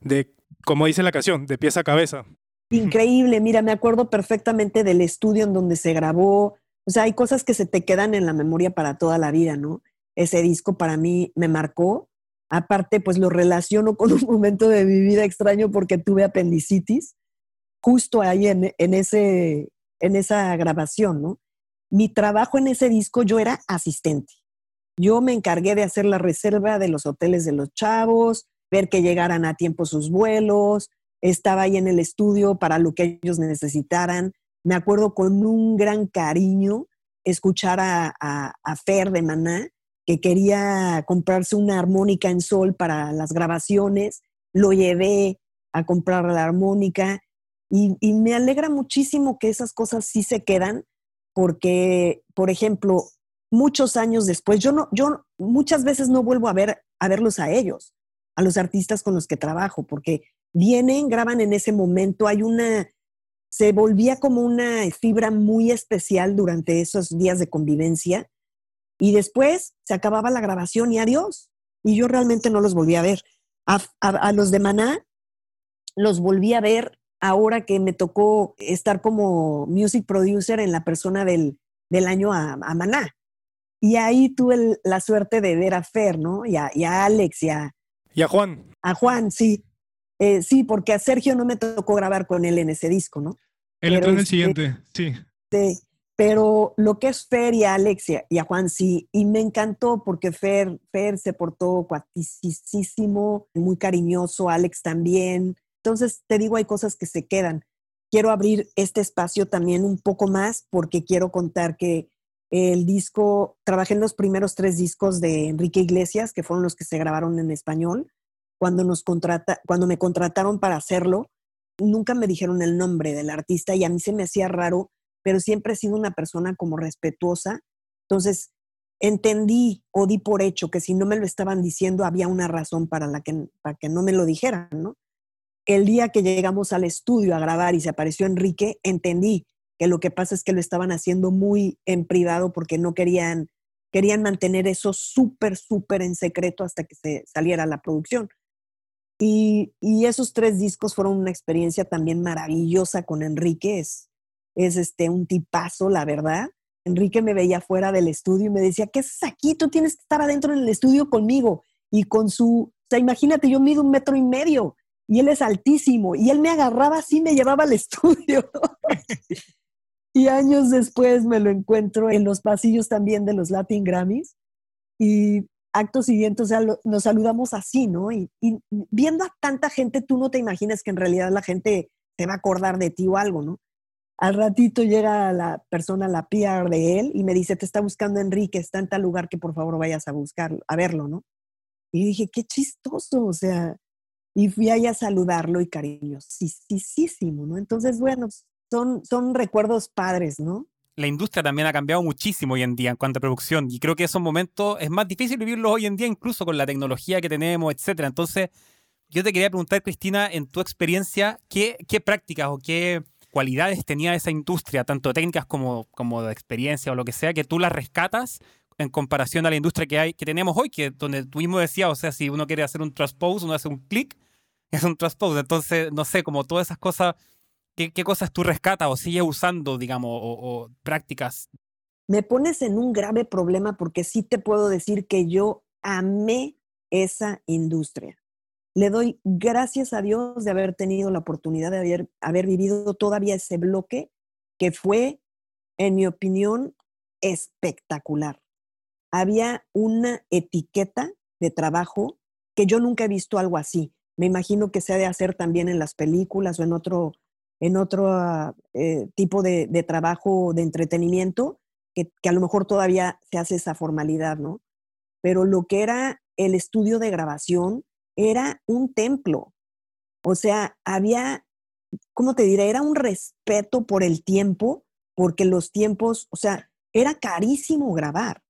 de, como dice la canción, de pies a cabeza? Increíble, mira, me acuerdo perfectamente del estudio en donde se grabó. O sea, hay cosas que se te quedan en la memoria para toda la vida, ¿no? ese disco para mí me marcó. Aparte, pues lo relaciono con un momento de mi vida extraño porque tuve apendicitis justo ahí en, ese, en esa grabación, ¿no? Mi trabajo en ese disco, yo era asistente. Yo me encargué de hacer la reserva de los hoteles de los chavos, ver que llegaran a tiempo sus vuelos, estaba ahí en el estudio para lo que ellos necesitaran. Me acuerdo con un gran cariño escuchar a, a, a Fer de Maná, que quería comprarse una armónica en sol para las grabaciones, lo llevé a comprar la armónica y, me alegra muchísimo que esas cosas sí se quedan porque, por ejemplo, muchos años después, yo no, yo muchas veces no vuelvo a ver a verlos a ellos, a los artistas con los que trabajo, porque vienen, graban en ese momento, hay una, se volvía como una fibra muy especial durante esos días de convivencia y después se acababa la grabación y adiós. Y yo realmente no los volví a ver. A, los de Maná los volví a ver ahora que me tocó estar como music producer en la persona del, año a, Maná. Y ahí tuve la suerte de ver a Fer, ¿no? Y a, Alex y a... Y a Juan. A Juan, sí. Eh, sí, porque a Sergio no me tocó grabar con él en ese disco, ¿no? Él entró en el siguiente, sí. Sí Pero lo que es Fer y a Alexia y a Juan sí, y me encantó porque Fer, Fer se portó cuaticísimo, muy cariñoso, Alex también. Entonces, te digo, hay cosas que se quedan. Quiero abrir este espacio también un poco más porque quiero contar que el disco, trabajé en los primeros tres discos de Enrique Iglesias, que fueron los que se grabaron en español. Cuando, nos contrata, cuando me contrataron para hacerlo, nunca me dijeron el nombre del artista y a mí se me hacía raro, pero siempre he sido una persona como respetuosa. Entonces, entendí o di por hecho que si no me lo estaban diciendo, había una razón para, la que, para que no me lo dijeran, ¿no? El día que llegamos al estudio a grabar y se apareció Enrique, entendí que lo que pasa es que lo estaban haciendo muy en privado porque no querían, querían mantener eso súper, súper en secreto hasta que se saliera la producción. Y, esos tres discos fueron una experiencia también maravillosa con Enrique. Es, es este, un tipazo, la verdad. Enrique me veía fuera del estudio y me decía, ¿qué es aquí? Tú tienes que estar adentro en el estudio conmigo. Y con su, o sea, imagínate, yo mido un metro y medio y él es altísimo y él me agarraba así, me llevaba al estudio. Y años después me lo encuentro en los pasillos también de los Latin Grammys. Y acto siguiente, o sea, nos saludamos así, ¿no? Y, viendo a tanta gente, tú no te imaginas que en realidad la gente te va a acordar de ti o algo, ¿no? Al ratito llega la persona, la PR de él, y me dice, te está buscando Enrique, está en tal lugar que por favor vayas a buscarlo, a verlo, ¿no? Y dije, qué chistoso, o sea, y fui ahí a saludarlo y cariñosísimo, ¿no? Entonces, bueno, son, recuerdos padres, ¿no? La industria también ha cambiado muchísimo hoy en día en cuanto a producción y creo que esos momentos es más difícil vivirlos hoy en día incluso con la tecnología que tenemos, etcétera. Entonces, yo te quería preguntar, Cristina, en tu experiencia, ¿qué, qué prácticas o qué cualidades tenía esa industria, tanto técnicas como, como de experiencia o lo que sea, que tú las rescatas en comparación a la industria que hay que tenemos hoy, que donde tú mismo decías, o sea, si uno quiere hacer un transpose, uno hace un clic, es un transpose. Entonces, no sé, como todas esas cosas ¿Qué, cosas tú rescatas o sigues usando, digamos, o, prácticas? Me pones en un grave problema porque sí te puedo decir que yo amé esa industria. Le doy gracias a Dios de haber tenido la oportunidad de haber, vivido todavía ese bloque que fue, en mi opinión, espectacular. Había una etiqueta de trabajo que yo nunca he visto algo así. Me imagino que se ha de hacer también en las películas o en otro en otro eh, tipo de, trabajo de entretenimiento, que, a lo mejor todavía se hace esa formalidad, ¿no? Pero lo que era el estudio de grabación era un templo. O sea, había, ¿cómo te diré? Era un respeto por el tiempo, porque los tiempos, o sea, era carísimo grabar.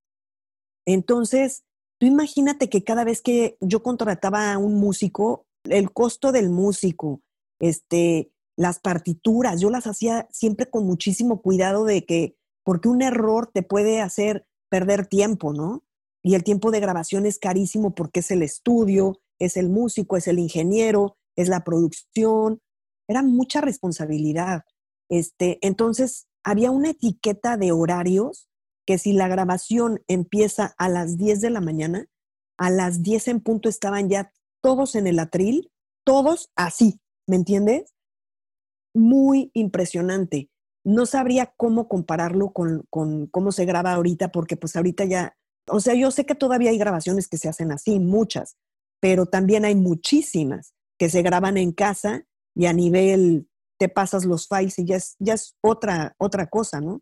Entonces, tú imagínate que cada vez que yo contrataba a un músico, el costo del músico, este, las partituras, yo las hacía siempre con muchísimo cuidado de que, porque un error te puede hacer perder tiempo, ¿no? Y el tiempo de grabación es carísimo porque es el estudio, es el músico, es el ingeniero, es la producción. Era mucha responsabilidad. Este, entonces, había una etiqueta de horarios que si la grabación empieza a las 10 de la mañana, a las 10 en punto estaban ya todos en el atril, todos así, ¿me entiendes? muy impresionante. No sabría cómo compararlo con, cómo se graba ahorita, porque pues ahorita ya, o sea, yo sé que todavía hay grabaciones que se hacen así, muchas, pero también hay muchísimas que se graban en casa y a nivel te pasas los files y ya es, ya es otra, otra cosa, ¿no?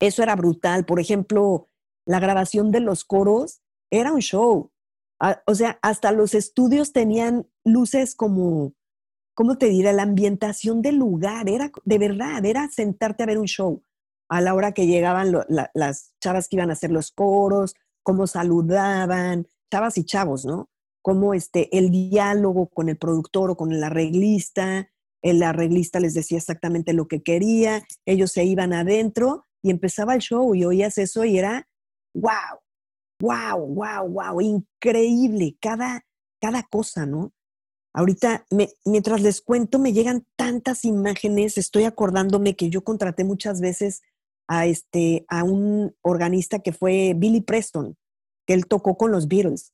Eso era brutal. Por ejemplo, la grabación de los coros era un show. Ah, o sea, hasta los estudios tenían luces como ¿cómo te diré? La ambientación del lugar, era de verdad, era sentarte a ver un show. A la hora que llegaban las chavas que iban a hacer los coros, cómo saludaban, chavas y chavos, ¿no? Cómo este, el diálogo con el productor o con el arreglista, el arreglista les decía exactamente lo que quería, ellos se iban adentro y empezaba el show y oías eso y era, wow, wow, wow, wow, increíble, cada, cada cosa, ¿no? Ahorita, mientras les cuento, me llegan tantas imágenes, estoy acordándome que yo contraté muchas veces a, este, a un organista que fue Billy Preston, que él tocó con los Beatles.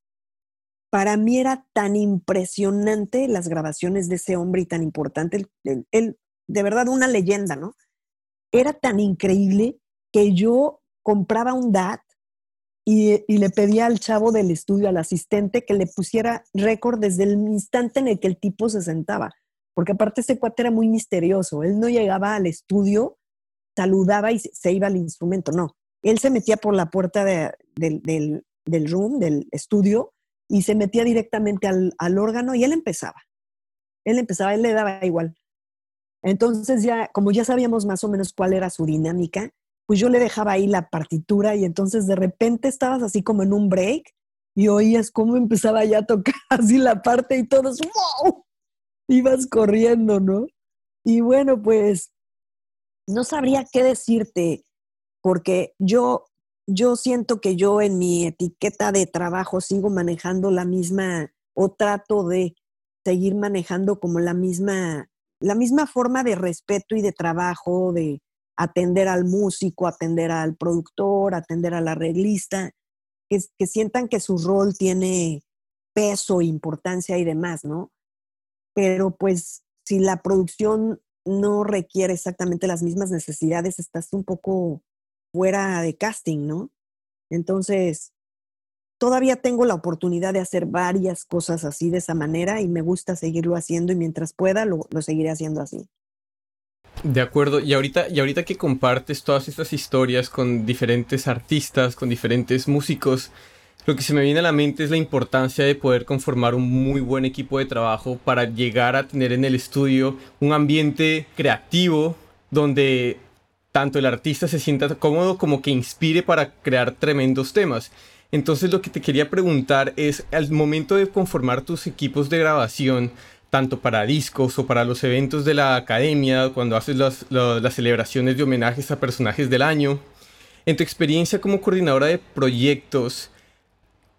Para mí era tan impresionante las grabaciones de ese hombre y tan importante, él, de verdad una leyenda, ¿no? Era tan increíble que yo compraba un DAT y, y, le pedía al chavo del estudio, al asistente, que le pusiera récord desde el instante en el que el tipo se sentaba. Porque aparte ese cuate era muy misterioso. Él no llegaba al estudio, saludaba y se iba al instrumento. No, él se metía por la puerta del, del, room, del estudio, y se metía directamente al, al órgano y él empezaba. Él empezaba, él le daba igual. Entonces ya, como ya sabíamos más o menos cuál era su dinámica, pues yo le dejaba ahí la partitura y entonces de repente estabas así como en un break y oías cómo empezaba ya a tocar así la parte y todos, ¡wow! Ibas corriendo, ¿no? Y bueno, pues no sabría qué decirte, porque yo, yo siento que yo en mi etiqueta de trabajo sigo manejando la misma, o trato de seguir manejando como la misma, la misma forma de respeto y de trabajo, de atender al músico, atender al productor, atender al arreglista, que, que sientan que su rol tiene peso, importancia y demás, ¿no? Pero pues si la producción no requiere exactamente las mismas necesidades, estás un poco fuera de casting, ¿no? Entonces, todavía tengo la oportunidad de hacer varias cosas así de esa manera y me gusta seguirlo haciendo y mientras pueda lo, lo seguiré haciendo así. De acuerdo, y ahorita, y ahorita que compartes todas estas historias con diferentes artistas, con diferentes músicos, lo que se me viene a la mente es la importancia de poder conformar un muy buen equipo de trabajo para llegar a tener en el estudio un ambiente creativo donde tanto el artista se sienta cómodo como que inspire para crear tremendos temas. Entonces lo que te quería preguntar es, al momento de conformar tus equipos de grabación, tanto para discos o para los eventos de la academia, cuando haces las, celebraciones de homenajes a personajes del año, en tu experiencia como coordinadora de proyectos,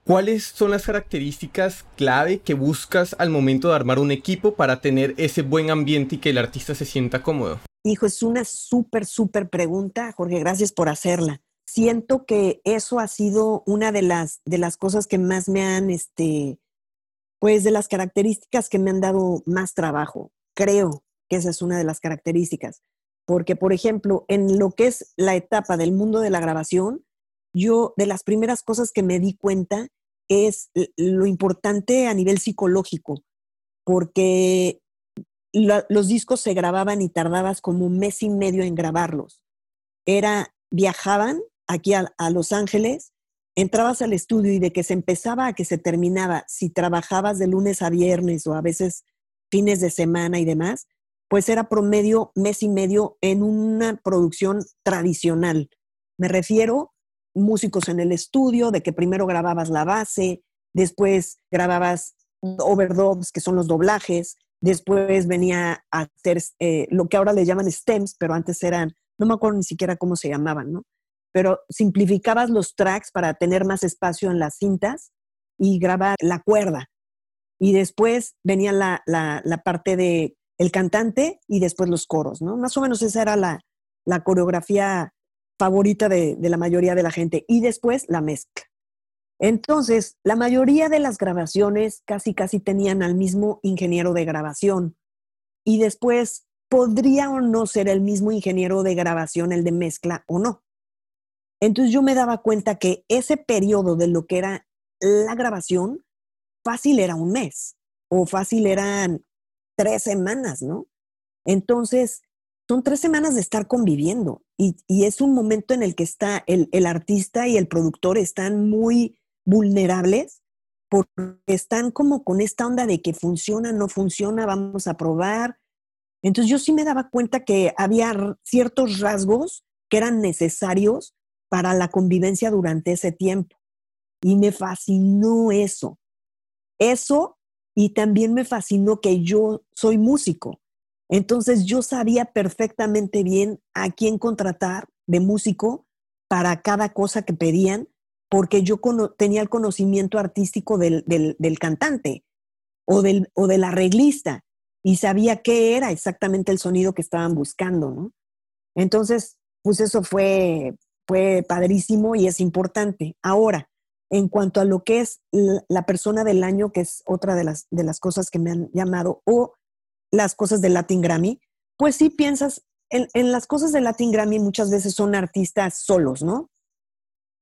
¿Cuáles son las características clave que buscas al momento de armar un equipo para tener ese buen ambiente y que el artista se sienta cómodo? Hijo, es una súper, súper pregunta, Jorge, gracias por hacerla. Siento que eso ha sido una de las, de las cosas que más me han, este, pues de las características que me han dado más trabajo. Creo que esa es una de las características. Porque, por ejemplo, en lo que es la etapa del mundo de la grabación, yo de las primeras cosas que me di cuenta es lo importante a nivel psicológico, porque los discos se grababan y tardabas como un mes y medio en grabarlos. Era, viajaban aquí a, a Los Ángeles, entrabas al estudio y de que se empezaba a que se terminaba, si trabajabas de lunes a viernes o a veces fines de semana y demás, pues era promedio mes y medio en una producción tradicional. Me refiero músicos en el estudio, de que primero grababas la base, después grababas overdubs, que son los doblajes, después venía a hacer eh, lo que ahora le llaman stems, pero antes eran, no me acuerdo ni siquiera cómo se llamaban, ¿no? Pero simplificabas los tracks para tener más espacio en las cintas y grabar la cuerda. Y después venía la, la, parte de el cantante y después los coros, ¿no? Más o menos esa era la, la coreografía favorita de, la mayoría de la gente. Y después la mezcla. Entonces, la mayoría de las grabaciones casi, casi tenían al mismo ingeniero de grabación. Y después podría o no ser el mismo ingeniero de grabación el de mezcla o no. Entonces yo me daba cuenta que ese periodo de lo que era la grabación, fácil era un mes o fácil eran tres semanas, ¿no? Entonces, son tres semanas de estar conviviendo y, es un momento en el que está el, el, artista y el productor están muy vulnerables porque están como con esta onda de que funciona, no funciona, vamos a probar. Entonces yo sí me daba cuenta que había ciertos rasgos que eran necesarios para la convivencia durante ese tiempo. Y me fascinó eso. Eso y también me fascinó que yo soy músico. Entonces yo sabía perfectamente bien a quién contratar de músico para cada cosa que pedían, porque yo tenía el conocimiento artístico del, del, cantante o del, o del arreglista y sabía qué era exactamente el sonido que estaban buscando, ¿no? Entonces, pues eso fue, fue padrísimo y es importante. Ahora, en cuanto a lo que es la persona del año, que es otra de las, de las cosas que me han llamado, o las cosas del Latin Grammy, pues sí piensas en, las cosas de Latin Grammy muchas veces son artistas solos, ¿no?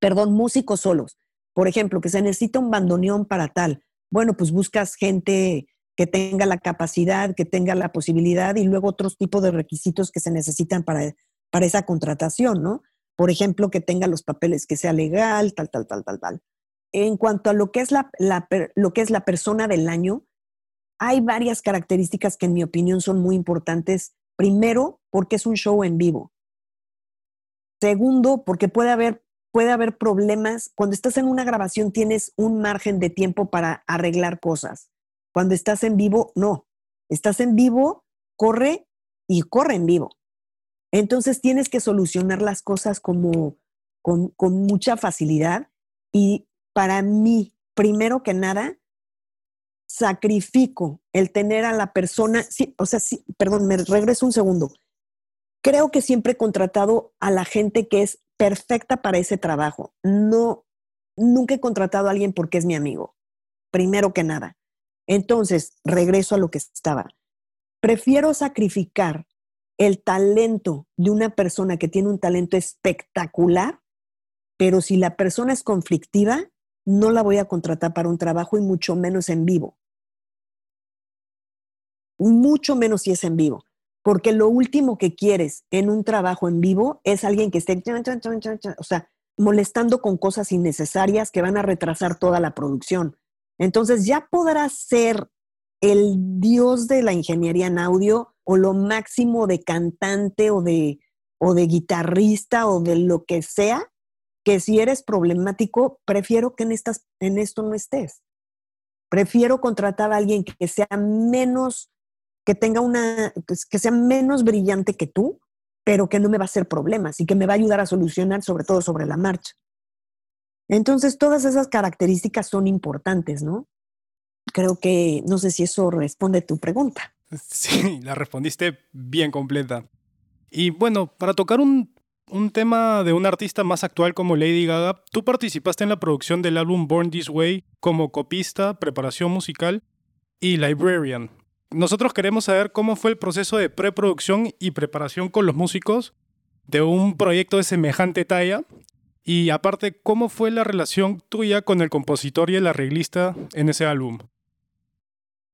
Perdón, músicos solos. Por ejemplo, que se necesita un bandoneón para tal. Bueno, pues buscas gente que tenga la capacidad, que tenga la posibilidad y luego otros tipos de requisitos que se necesitan para, para esa contratación, ¿no? Por ejemplo, que tenga los papeles, que sea legal, tal, tal, tal, tal, tal. En cuanto a lo que es la, lo que es la persona del año, hay varias características que en mi opinión son muy importantes. Primero, porque es un show en vivo. Segundo, porque puede haber, puede haber problemas. Cuando estás en una grabación tienes un margen de tiempo para arreglar cosas. Cuando estás en vivo, no. Estás en vivo, corre y corre en vivo. Entonces tienes que solucionar las cosas como con, con mucha facilidad. Y para mí, primero que nada, sacrifico el tener a la persona, sí, o sea, sí, perdón, me regreso un segundo. Creo que siempre he contratado a la gente que es perfecta para ese trabajo. No, nunca he contratado a alguien porque es mi amigo, primero que nada. Entonces, regreso a lo que estaba. Prefiero sacrificar el talento de una persona que tiene un talento espectacular, pero si la persona es conflictiva, no la voy a contratar para un trabajo y mucho menos en vivo. Mucho menos si es en vivo. Porque lo último que quieres en un trabajo en vivo es alguien que esté, o sea, molestando con cosas innecesarias que van a retrasar toda la producción. Entonces ya podrás ser el dios de la ingeniería en audio o lo máximo de cantante o de, o de guitarrista o de lo que sea, que si eres problemático, prefiero que en, estas, en esto no estés. Prefiero contratar a alguien que sea menos, que tenga una, que sea menos brillante que tú, pero que no me va a hacer problemas y que me va a ayudar a solucionar sobre todo sobre la marcha. Entonces, todas esas características son importantes, ¿no? Creo que, no sé si eso responde a tu pregunta. Sí, la respondiste bien completa. Y bueno, para tocar un un tema de un artista más actual como Lady Gaga, tú participaste en la producción del álbum Born This Way como copista, preparación musical y librarian. Nosotros queremos saber cómo fue el proceso de preproducción y preparación con los músicos de un proyecto de semejante talla y aparte cómo fue la relación tuya con el compositor y el arreglista en ese álbum.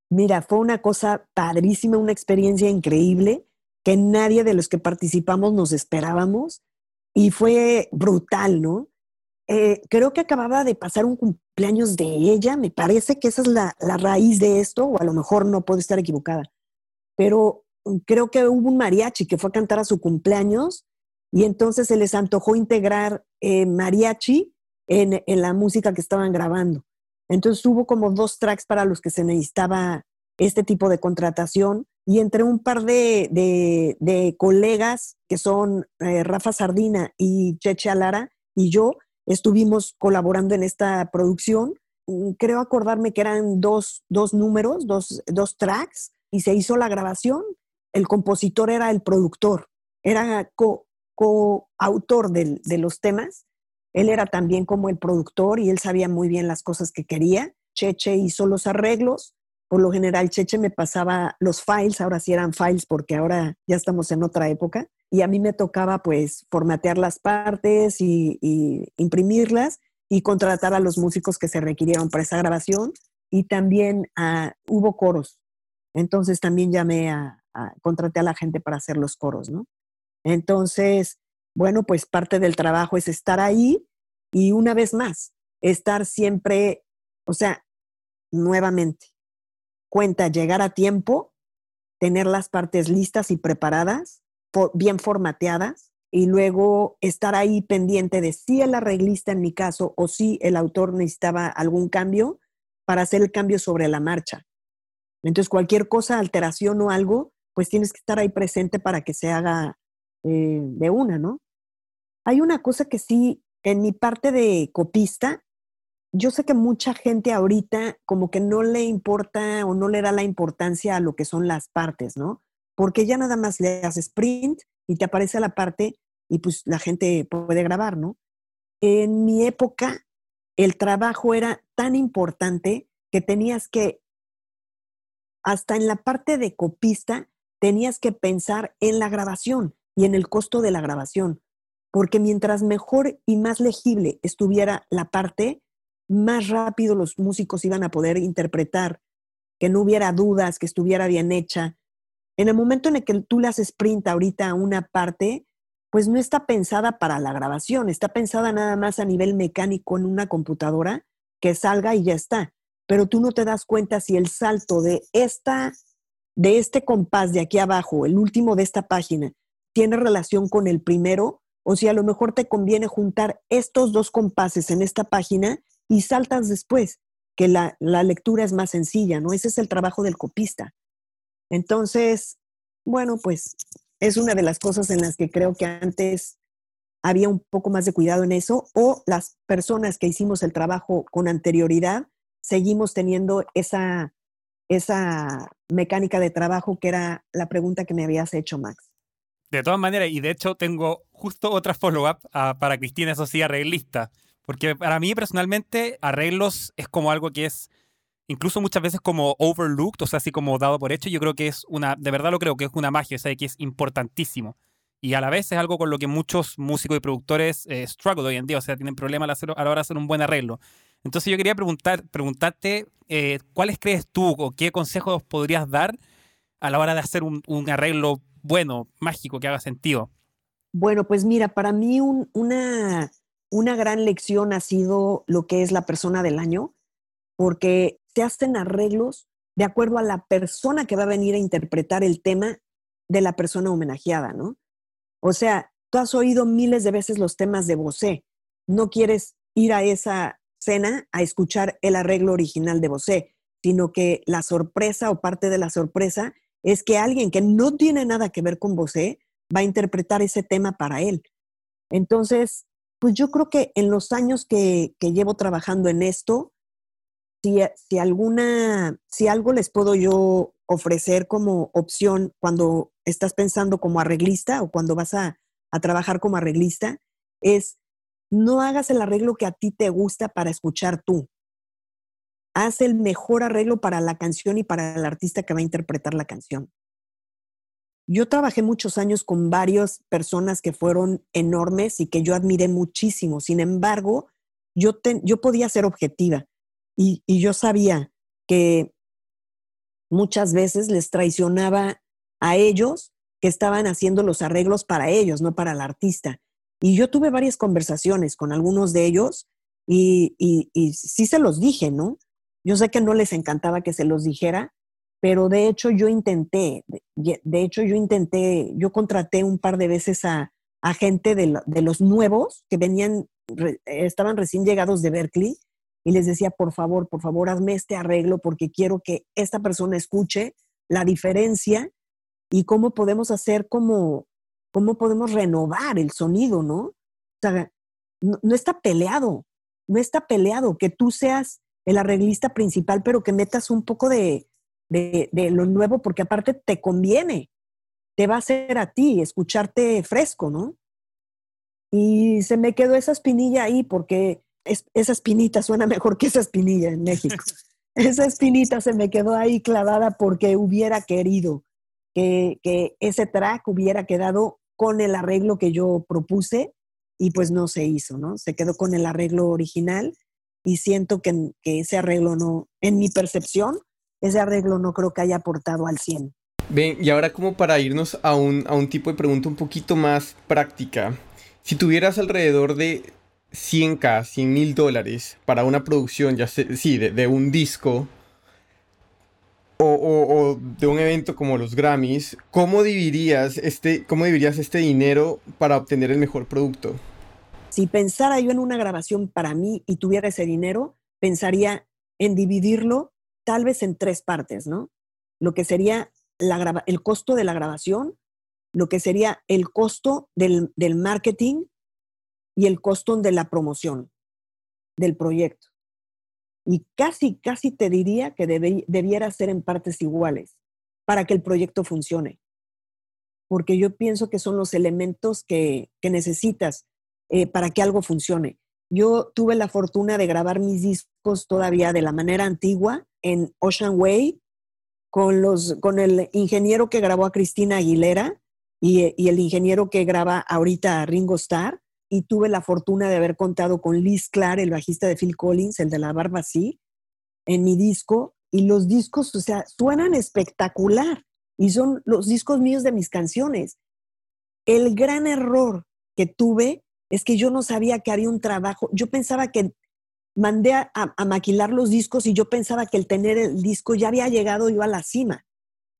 Mira, fue una cosa padrísima, una experiencia increíble que nadie de los que participamos nos esperábamos y fue brutal, ¿no? Eh, creo que acababa de pasar un cumpleaños de ella, me parece que esa es la, la, raíz de esto, o a lo mejor no puedo estar equivocada, pero creo que hubo un mariachi que fue a cantar a su cumpleaños y entonces se les antojó integrar eh, mariachi en, en la música que estaban grabando. Entonces hubo como dos tracks para los que se necesitaba este tipo de contratación y entre un par de, colegas que son eh, Rafa Sardina y Cheche Alara y yo estuvimos colaborando en esta producción. Mm, creo acordarme que eran dos, números, dos, tracks y se hizo la grabación. El compositor era el productor, era coautor de, de los temas. Él era también como el productor y él sabía muy bien las cosas que quería. Cheche hizo los arreglos por lo general, Cheche me pasaba los files, ahora sí eran files porque ahora ya estamos en otra época, y a mí me tocaba pues formatear las partes y, imprimirlas y contratar a los músicos que se requirieron para esa grabación y también ah, hubo coros. Entonces también llamé a, a, contraté a la gente para hacer los coros, ¿no? Entonces, bueno, pues parte del trabajo es estar ahí y una vez más, estar siempre, o sea, nuevamente, cuenta llegar a tiempo, tener las partes listas y preparadas, bien formateadas, y luego estar ahí pendiente de si el arreglista en mi caso o si el autor necesitaba algún cambio para hacer el cambio sobre la marcha. Entonces, cualquier cosa, alteración o algo, pues tienes que estar ahí presente para que se haga eh, de una, ¿no? Hay una cosa que sí, en mi parte de copista, yo sé que mucha gente ahorita como que no le importa o no le da la importancia a lo que son las partes, ¿no? Porque ya nada más le haces print y te aparece la parte y pues la gente puede grabar, ¿no? En mi época, el trabajo era tan importante que tenías que, hasta en la parte de copista, tenías que pensar en la grabación. y en el costo de la grabación, porque mientras mejor y más legible estuviera la parte, más rápido los músicos iban a poder interpretar, que no hubiera dudas, que estuviera bien hecha. En el momento en el que tú le haces print ahorita a una parte, pues no está pensada para la grabación, está pensada nada más a nivel mecánico en una computadora que salga y ya está. Pero tú no te das cuenta si el salto de esta de este compás de aquí abajo, el último de esta página, tiene relación con el primero o si a lo mejor te conviene juntar estos dos compases en esta página y saltas después, que la, lectura es más sencilla, ¿no? Ese es el trabajo del copista. Entonces, bueno, pues es una de las cosas en las que creo que antes había un poco más de cuidado en eso, o las personas que hicimos el trabajo con anterioridad, seguimos teniendo esa, esa mecánica de trabajo que era la pregunta que me habías hecho, Max. De todas maneras, y de hecho tengo justo otra follow-up ah, para Cristina, eso sí, arreglista. Porque para mí personalmente arreglos es como algo que es incluso muchas veces como overlooked, o sea, así como dado por hecho. Yo creo que es una, de verdad lo creo que es una magia, o sea, que es importantísimo. Y a la vez es algo con lo que muchos músicos y productores eh, struggle hoy en día, o sea, tienen problemas a, la hora de hacer un buen arreglo. Entonces yo quería preguntar, preguntarte eh, cuáles crees tú o qué consejos podrías dar a la hora de hacer un, arreglo bueno, mágico, que haga sentido. Bueno, pues mira, para mí una, una gran lección ha sido lo que es la persona del año, porque se hacen arreglos de acuerdo a la persona que va a venir a interpretar el tema de la persona homenajeada, ¿no? O sea, tú has oído miles de veces los temas de Bosé. No quieres ir a esa cena a escuchar el arreglo original de Bosé, sino que la sorpresa o parte de la sorpresa es que alguien que no tiene nada que ver con Bosé va a interpretar ese tema para él. Entonces, pues yo creo que en los años que, llevo trabajando en esto, si, alguna, si algo les puedo yo ofrecer como opción cuando estás pensando como arreglista o cuando vas a, a trabajar como arreglista, es no hagas el arreglo que a ti te gusta para escuchar tú. Haz el mejor arreglo para la canción y para el artista que va a interpretar la canción. Yo trabajé muchos años con varias personas que fueron enormes y que yo admiré muchísimo. Sin embargo, yo, yo podía ser objetiva y, yo sabía que muchas veces les traicionaba a ellos que estaban haciendo los arreglos para ellos, no para el artista. Y yo tuve varias conversaciones con algunos de ellos y, y, sí se los dije, ¿no? Yo sé que no les encantaba que se los dijera, pero de hecho yo intenté, de, hecho yo intenté, yo contraté un par de veces a, gente de, los nuevos que venían, estaban recién llegados de Berkeley y les decía, por favor, por favor, hazme este arreglo porque quiero que esta persona escuche la diferencia y cómo podemos hacer como, cómo podemos renovar el sonido, ¿no? O sea, no está peleado, no está peleado que tú seas el arreglista principal, pero que metas un poco de, de, lo nuevo, porque aparte te conviene, te va a hacer a ti escucharte fresco, ¿no? Y se me quedó esa espinilla ahí porque esa espinita suena mejor que esa espinilla en México. esa espinita se me quedó ahí clavada porque hubiera querido que, que, ese track hubiera quedado con el arreglo que yo propuse y pues no se hizo, ¿no? Se quedó con el arreglo original y siento que, que ese arreglo no, en mi percepción, ese arreglo no creo que haya aportado al 100. Bien, y ahora como para irnos a un, a un tipo de pregunta un poquito más práctica. Si tuvieras alrededor de 100k, 100 mil dólares para una producción, ya sé, sí, de, un disco o, de un evento como los Grammys, ¿cómo dividirías, este, ¿cómo dividirías este dinero para obtener el mejor producto? Si pensara yo en una grabación para mí y tuviera ese dinero, pensaría en dividirlo tal vez en tres partes, ¿no? Lo que sería el costo de la grabación, lo que sería el costo del, marketing y el costo de la promoción del proyecto. Y casi, casi te diría que debiera ser en partes iguales para que el proyecto funcione. Porque yo pienso que son los elementos que, necesitas eh, para que algo funcione. Yo tuve la fortuna de grabar mis discos todavía de la manera antigua en Ocean Way con, los, con el ingeniero que grabó a Cristina Aguilera y, y, el ingeniero que graba ahorita Ringo Starr, y tuve la fortuna de haber contado con Liz Clark, el bajista de Phil Collins, el de la barba así, en mi disco, y los discos, o sea, suenan espectacular, y son los discos míos de mis canciones. El gran error que tuve es que yo no sabía que había un trabajo, yo pensaba que mandé a, a, maquilar los discos y yo pensaba que el tener el disco ya había llegado yo a la cima,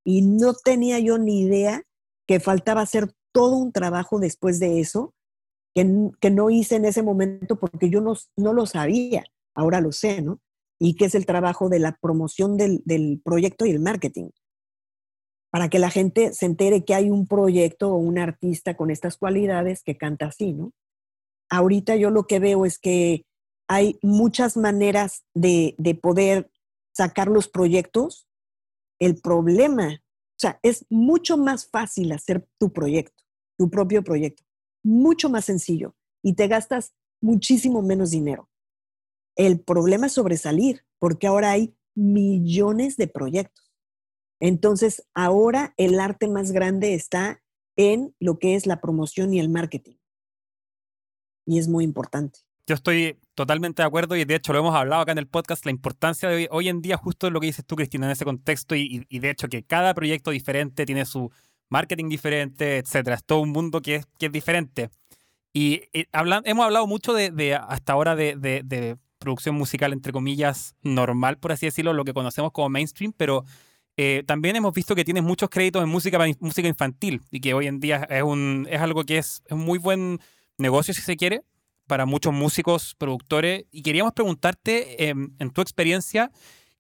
y no tenía yo ni idea que faltaba hacer todo un trabajo después de eso que, no hice en ese momento porque yo no, no lo sabía, ahora lo sé, ¿no? Y que es el trabajo de la promoción del, del proyecto y el marketing para que la gente se entere que hay un proyecto o un artista con estas cualidades que canta así, ¿no? Ahorita yo lo que veo es que hay muchas maneras de, de, poder sacar los proyectos. El problema, o sea, es mucho más fácil hacer tu proyecto, tu propio proyecto mucho más sencillo y te gastas muchísimo menos dinero. El problema es sobresalir, porque ahora hay millones de proyectos. Entonces, ahora el arte más grande está en lo que es la promoción y el marketing. Y es muy importante. Yo estoy totalmente de acuerdo y de hecho lo hemos hablado acá en el podcast, la importancia de hoy, en día, justo lo que dices tú, Cristina, en ese contexto y, y de hecho que cada proyecto diferente tiene su, marketing diferente, etcétera. Es todo un mundo que es, que es diferente. Y, hemos hablado mucho de, hasta ahora de, producción musical, entre comillas, normal, por así decirlo, lo que conocemos como mainstream, pero eh, también hemos visto que tienes muchos créditos en música, música infantil y que hoy en día es, un, es algo que es, un muy buen negocio, si se quiere, para muchos músicos, productores. Y queríamos preguntarte, em, en tu experiencia,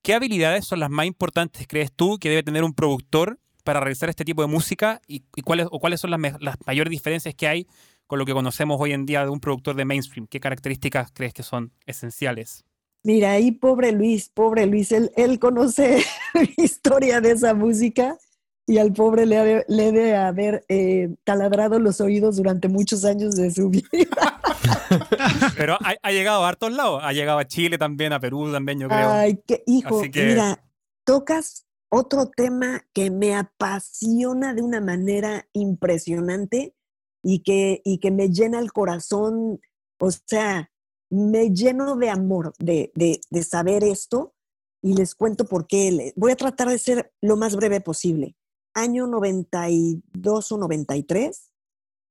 ¿qué habilidades son las más importantes, crees tú, que debe tener un productor para realizar este tipo de música y, cuáles, o cuáles son las, mayores diferencias que hay con lo que conocemos hoy en día de un productor de mainstream? ¿Qué características crees que son esenciales? Mira, ahí pobre Luis, pobre Luis, él, él conoce la historia de esa música y al pobre le, le debe haber eh, taladrado los oídos durante muchos años de su vida. Pero ha, llegado a hartos lados, ha llegado a Chile también, a Perú también, yo creo. Ay, qué hijo, mira, tocas otro tema que me apasiona de una manera impresionante y que, y que me llena el corazón, o sea, me lleno de amor de, de, saber esto y les cuento por qué. Voy a tratar de ser lo más breve posible. Año 92 o 93,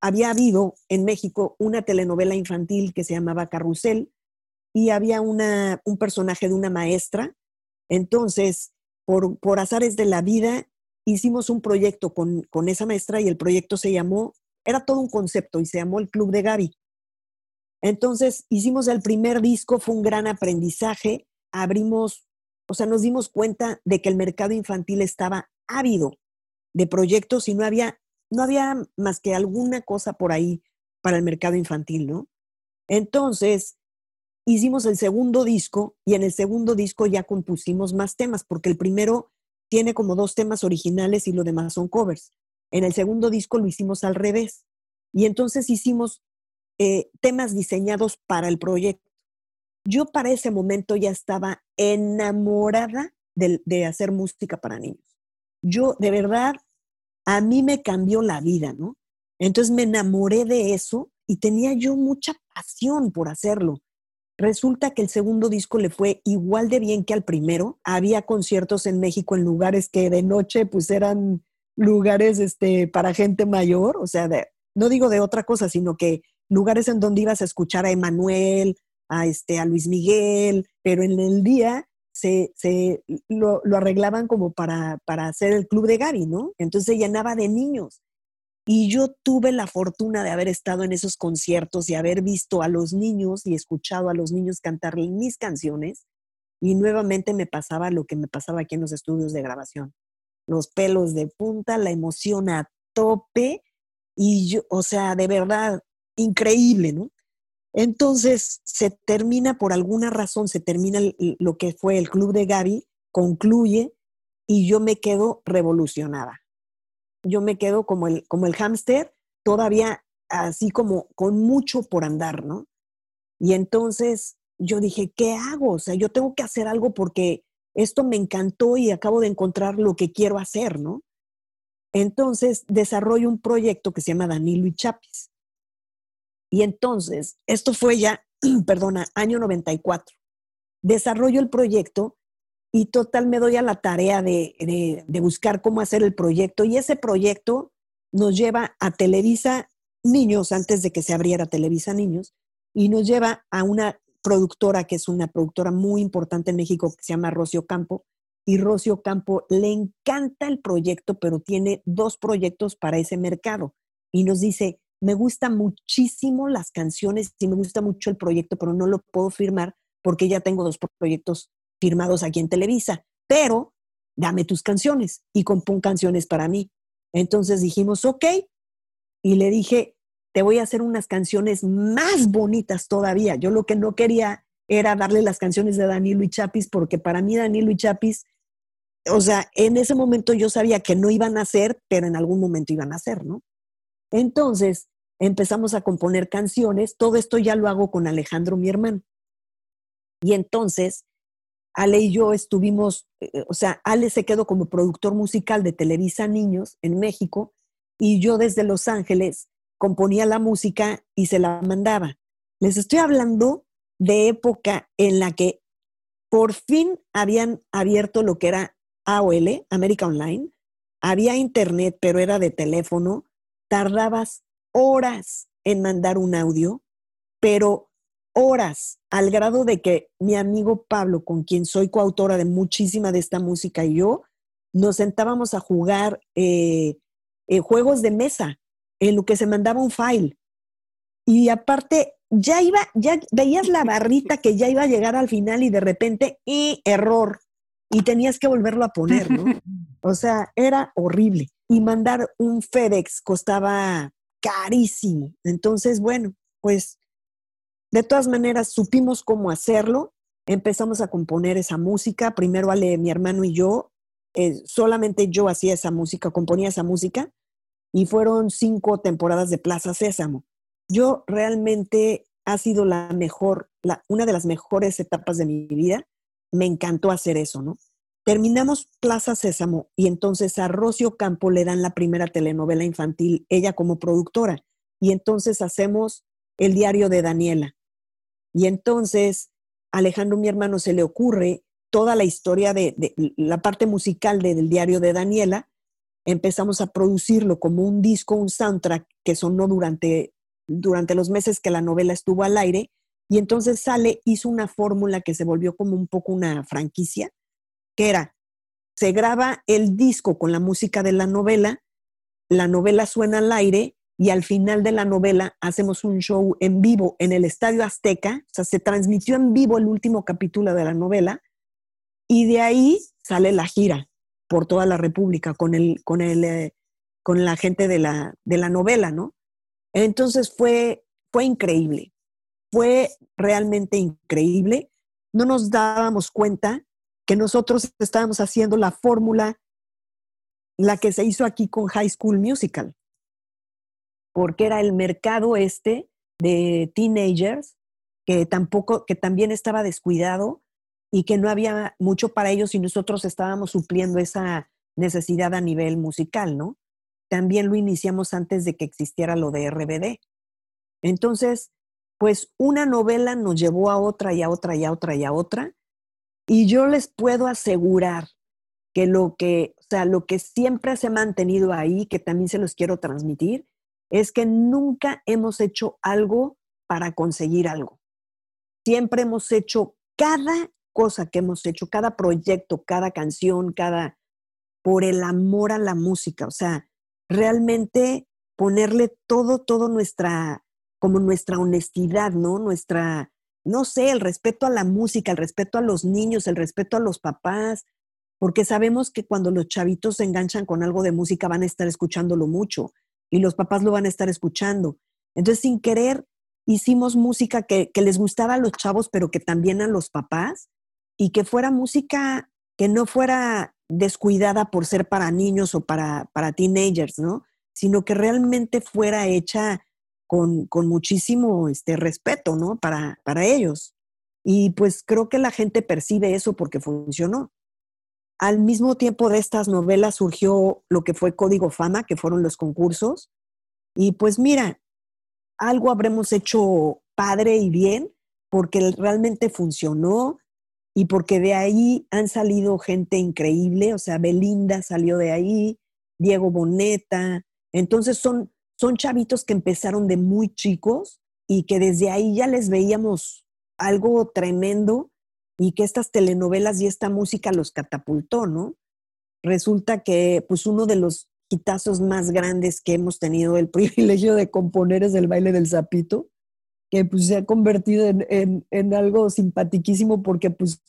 había habido en México una telenovela infantil que se llamaba Carrusel y había una, un personaje de una maestra. Entonces, por, azares de la vida, hicimos un proyecto con, con esa maestra y el proyecto se llamó, era todo un concepto y se llamó el Club de Gaby. Entonces hicimos el primer disco, fue un gran aprendizaje, abrimos, o sea, nos dimos cuenta de que el mercado infantil estaba ávido de proyectos y no había, no había más que alguna cosa por ahí para el mercado infantil, ¿no? Entonces, hicimos el segundo disco y en el segundo disco ya compusimos más temas, porque el primero tiene como dos temas originales y lo demás son covers. En el segundo disco lo hicimos al revés. Y entonces hicimos eh, temas diseñados para el proyecto. Yo para ese momento ya estaba enamorada de, de hacer música para niños. Yo, de verdad, a mí me cambió la vida, ¿no? Entonces me enamoré de eso y tenía yo mucha pasión por hacerlo. Resulta que el segundo disco le fue igual de bien que al primero. Había conciertos en México en lugares que de noche pues eran lugares este, para gente mayor, o sea, no digo de otra cosa, sino que lugares en donde ibas a escuchar a Emanuel, a, este, a Luis Miguel, pero en el día se, se lo, lo, arreglaban como para, para hacer el club de Gary, ¿no? Entonces se llenaba de niños. Y yo tuve la fortuna de haber estado en esos conciertos y haber visto a los niños y escuchado a los niños cantar mis canciones. Y nuevamente me pasaba lo que me pasaba aquí en los estudios de grabación. Los pelos de punta, la emoción a tope. Y yo, o sea, de verdad, increíble, ¿no? Entonces se termina, por alguna razón, se termina lo que fue el club de Gaby, concluye y yo me quedo revolucionada yo me quedo como el, como el hámster, todavía así como con mucho por andar, ¿no? Y entonces yo dije, ¿qué hago? O sea, yo tengo que hacer algo porque esto me encantó y acabo de encontrar lo que quiero hacer, ¿no? entonces desarrollo un proyecto que se llama Danilo y Chapis. Y entonces, esto fue ya, perdona, año 94. Desarrollo el proyecto y total me doy a la tarea de, de, buscar cómo hacer el proyecto. Y ese proyecto nos lleva a Televisa Niños, antes de que se abriera Televisa Niños, y nos lleva a una productora que es una productora muy importante en México que se llama Rocio Campo. Y Rocio Campo le encanta el proyecto, pero tiene dos proyectos para ese mercado. Y nos dice, me gustan muchísimo las canciones y me gusta mucho el proyecto, pero no lo puedo firmar porque ya tengo dos proyectos firmados aquí en Televisa, pero dame tus canciones y compón canciones para mí. Entonces dijimos, ok, y le dije, te voy a hacer unas canciones más bonitas todavía. Yo lo que no quería era darle las canciones de Danilo y Chapis, porque para mí Danilo y Chapis, o sea, en ese momento yo sabía que no iban a ser, pero en algún momento iban a ser, ¿no? Entonces empezamos a componer canciones. Todo esto ya lo hago con Alejandro, mi hermano. Y entonces, Ale y yo estuvimos, eh, o sea, Ale se quedó como productor musical de Televisa Niños en México y yo desde Los Ángeles componía la música y se la mandaba. Les estoy hablando de época en la que por fin habían abierto lo que era AOL, América Online, había internet, pero era de teléfono, tardabas horas en mandar un audio, pero horas, al grado de que mi amigo Pablo, con quien soy coautora de muchísima de esta música, y yo, nos sentábamos a jugar eh, eh, juegos de mesa en lo que se mandaba un file. Y aparte, ya iba, ya veías la barrita que ya iba a llegar al final y de repente, y error. Y tenías que volverlo a poner, ¿no? O sea, era horrible y mandar un FedEx costaba carísimo. Entonces, bueno, pues de todas maneras supimos cómo hacerlo. Empezamos a componer esa música. Primero Ale, mi hermano y yo, eh, solamente yo hacía esa música, componía esa música. Y fueron cinco temporadas de Plaza Sésamo. Yo realmente ha sido la mejor, la, una de las mejores etapas de mi vida. Me encantó hacer eso, ¿no? Terminamos Plaza Sésamo y entonces a Rocio Campo le dan la primera telenovela infantil, ella como productora. Y entonces hacemos el diario de Daniela. Y entonces Alejandro, mi hermano, se le ocurre toda la historia de, la parte musical del diario de Daniela. Empezamos a producirlo como un disco, un soundtrack que sonó durante, durante los meses que la novela estuvo al aire. Y entonces sale, hizo una fórmula que se volvió como un poco una franquicia que era, se graba el disco con la música de la novela, la novela suena al aire y al final de la novela hacemos un show en vivo en el Estadio Azteca, o sea, se transmitió en vivo el último capítulo de la novela y de ahí sale la gira por toda la República con, el, con, el, eh, con la gente de la, de la novela, ¿no? Entonces fue, fue increíble, fue realmente increíble. No nos dábamos cuenta que nosotros estábamos haciendo la fórmula, la que se hizo aquí con High School Musical, porque era el mercado este de teenagers que tampoco, que también estaba descuidado y que no había mucho para ellos y nosotros estábamos supliendo esa necesidad a nivel musical, ¿no? También lo iniciamos antes de que existiera lo de RBD. Entonces, pues una novela nos llevó a otra y a otra y a otra y a otra y yo les puedo asegurar que lo que, o sea, lo que siempre se ha mantenido ahí, que también se los quiero transmitir, es que nunca hemos hecho algo para conseguir algo. Siempre hemos hecho cada cosa que hemos hecho, cada proyecto, cada canción, cada por el amor a la música, o sea, realmente ponerle todo, todo nuestra, como nuestra honestidad, ¿no? Nuestra, no sé, el respeto a la música, el respeto a los niños, el respeto a los papás, porque sabemos que cuando los chavitos se enganchan con algo de música van a estar escuchándolo mucho y los papás lo van a estar escuchando. Entonces, sin querer, hicimos música que, les gustaba a los chavos, pero que también a los papás, y que fuera música que no fuera descuidada por ser para niños o para, para teenagers, ¿no? Sino que realmente fuera hecha con, muchísimo este, respeto, ¿no? Para, para ellos. Y pues creo que la gente percibe eso porque funcionó. Al mismo tiempo de estas novelas surgió lo que fue Código Fama, que fueron los concursos. Y pues mira, algo habremos hecho padre y bien porque realmente funcionó y porque de ahí han salido gente increíble, o sea, Belinda salió de ahí, Diego Boneta. Entonces son, son chavitos que empezaron de muy chicos y que desde ahí ya les veíamos algo tremendo y que estas telenovelas y esta música los catapultó, ¿no? Resulta que pues uno de los hitazos más grandes que hemos tenido el privilegio de componer es el baile del zapito, que pues se ha convertido en, en, algo simpatiquísimo porque pues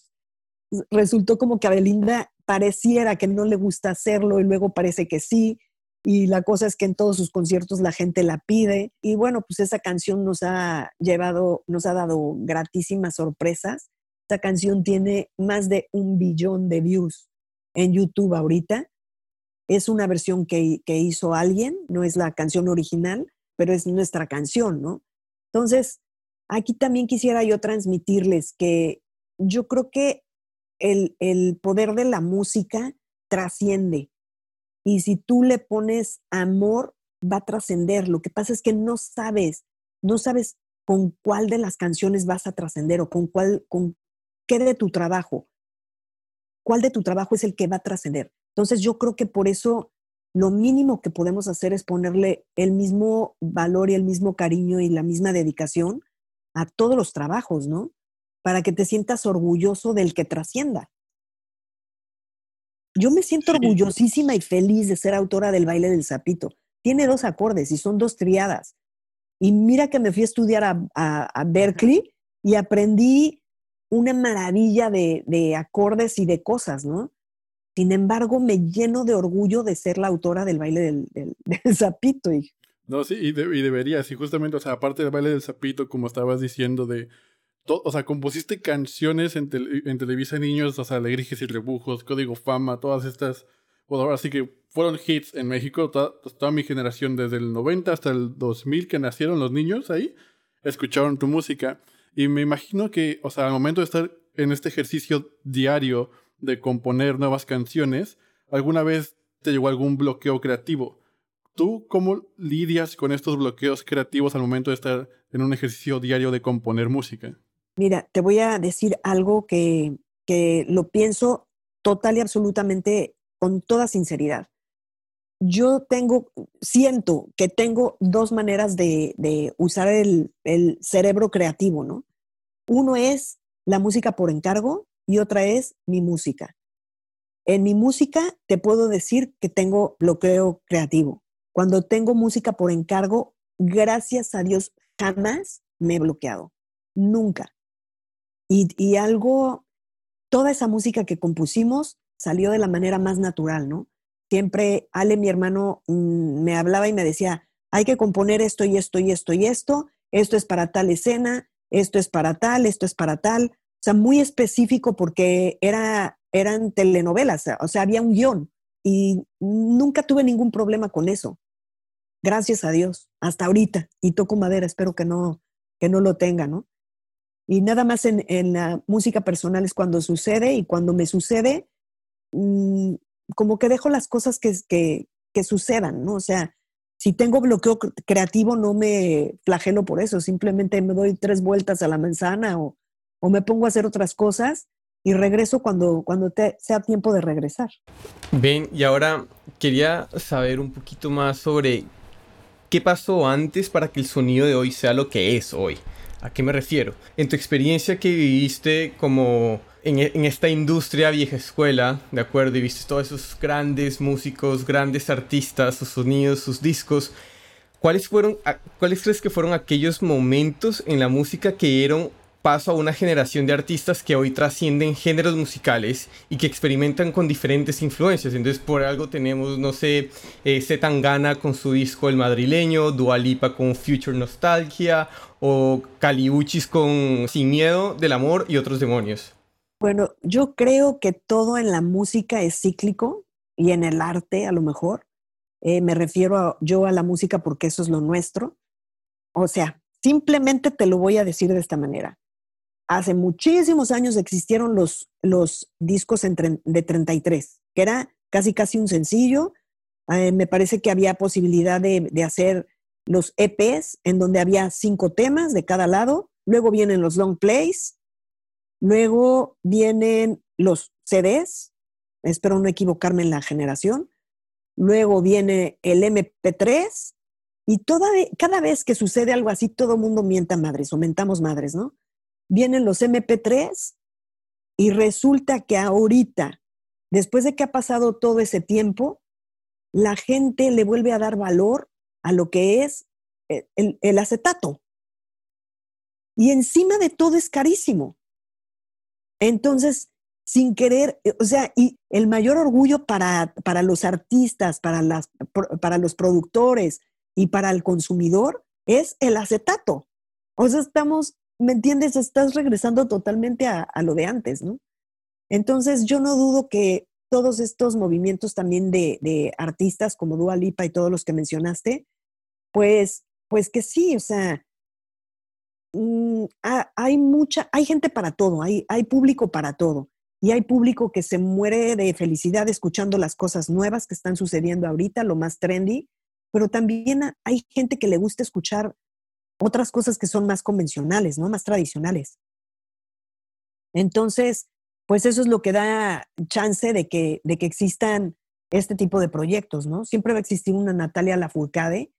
resultó como que a Belinda pareciera que no le gusta hacerlo y luego parece que sí, y la cosa es que en todos sus conciertos la gente la pide y bueno, pues esa canción nos ha llevado, nos ha dado gratísimas sorpresas esta canción tiene más de un billón de views en YouTube ahorita. Es una versión que, hizo alguien, no es la canción original, pero es nuestra canción, ¿no? Entonces, aquí también quisiera yo transmitirles que yo creo que el, el, poder de la música trasciende. Y si tú le pones amor, va a trascender. Lo que pasa es que no sabes, no sabes con cuál de las canciones vas a trascender o con cuál, con ¿Qué de tu trabajo? ¿Cuál de tu trabajo es el que va a trascender? Entonces yo creo que por eso lo mínimo que podemos hacer es ponerle el mismo valor y el mismo cariño y la misma dedicación a todos los trabajos, ¿no? Para que te sientas orgulloso del que trascienda. Yo me siento orgullosísima y feliz de ser autora del baile del sapito. Tiene dos acordes y son dos triadas. Y mira que me fui a estudiar a, a Berkeley y aprendí una maravilla de, acordes y de cosas, ¿no? Sin embargo, me lleno de orgullo de ser la autora del baile del, zapito. Y... No, sí, y, deberías, y justamente, o sea, aparte del baile del zapito, como estabas diciendo, de, o sea, compusiste canciones en, en Televisa Niños, o sea, Alegrijes y Rebujos, Código Fama, todas estas, bueno, ahora sí que fueron hits en México, toda, toda mi generación, desde el 90 hasta el 2000 que nacieron los niños ahí, escucharon tu música. Y me imagino que, o sea, al momento de estar en este ejercicio diario de componer nuevas canciones, alguna vez te llegó algún bloqueo creativo. ¿Tú cómo lidias con estos bloqueos creativos al momento de estar en un ejercicio diario de componer música? Mira, te voy a decir algo que, que lo pienso total y absolutamente con toda sinceridad. Yo tengo, siento que tengo dos maneras de, de usar el, el cerebro creativo, ¿no? Uno es la música por encargo y otra es mi música. En mi música te puedo decir que tengo bloqueo creativo. Cuando tengo música por encargo, gracias a Dios, jamás me he bloqueado. Nunca. Y, algo, toda esa música que compusimos salió de la manera más natural, ¿no? Siempre Ale, mi hermano, mm, me hablaba y me decía, hay que componer esto y esto y esto y esto, esto es para tal escena, esto es para tal, esto es para tal. O sea, muy específico porque era, eran telenovelas, o sea, había un guion y nunca tuve ningún problema con eso. Gracias a Dios, hasta ahorita. Y toco madera, espero que no, que no lo tenga, ¿no? Y nada más en, la música personal es cuando sucede y cuando me sucede, mm, como que dejo las cosas que, que, que sucedan, ¿no? O sea, si tengo bloqueo creativo, no me flagelo por eso, simplemente me doy tres vueltas a la manzana o, me pongo a hacer otras cosas y regreso cuando, cuando sea tiempo de regresar. Ven, y ahora quería saber un poquito más sobre qué pasó antes para que el sonido de hoy sea lo que es hoy. ¿A qué me refiero? En tu experiencia que viviste como e, en, esta industria vieja escuela, ¿de acuerdo? Y viste todos esos grandes músicos, grandes artistas, sus sonidos, sus discos. ¿Cuáles fueron, cuáles crees que fueron aquellos momentos en la música que dieron paso a una generación de artistas que hoy trascienden géneros musicales y que experimentan con diferentes influencias. Entonces, por algo tenemos, no sé, eh, Zetangana con su disco El Madrileño, Dualipa con Future Nostalgia o Caliuchis con Sin Miedo del Amor y otros demonios. Bueno, yo creo que todo en la música es cíclico y en el arte a lo mejor. Eh, me refiero yo a la música porque eso es lo nuestro. O sea, simplemente te lo voy a decir de esta manera. hace muchísimos años existieron los, los discos de 33, que era casi casi un sencillo. Eh, me parece que había posibilidad de, de, hacer los EPs en donde había cinco temas de cada lado. Luego vienen los long plays. Luego vienen los CDs. Espero no equivocarme en la generación. Luego viene el MP3. Y toda, cada vez que sucede algo así, todo el mundo mienta madres o mentamos madres, ¿no? Vienen los MP3 y resulta que ahorita después de que ha pasado todo ese tiempo, la gente le vuelve a dar valor a lo que es eh, el, acetato. Y encima de todo es carísimo. Entonces, sin querer, eh, o sea, y el mayor orgullo para, para los artistas, para, las, para los productores y para el consumidor es el acetato. O sea, estamos, ¿me entiendes? Estás regresando totalmente a, lo de antes, ¿no? Entonces, yo no dudo que todos estos movimientos también de, artistas como Dua Lipa y todos los que mencionaste, pues, pues que sí, o sea, mm, hay mucha, hay gente para todo, hay, público para todo. Y hay público que se muere de felicidad escuchando las cosas nuevas que están sucediendo ahorita, lo más trendy, pero también hay gente que le gusta escuchar otras cosas que son más convencionales, ¿no? Más tradicionales. Entonces, pues eso es lo que da chance de que, de que existan este tipo de proyectos, ¿no? Siempre va a existir una Natalia Lafourcade.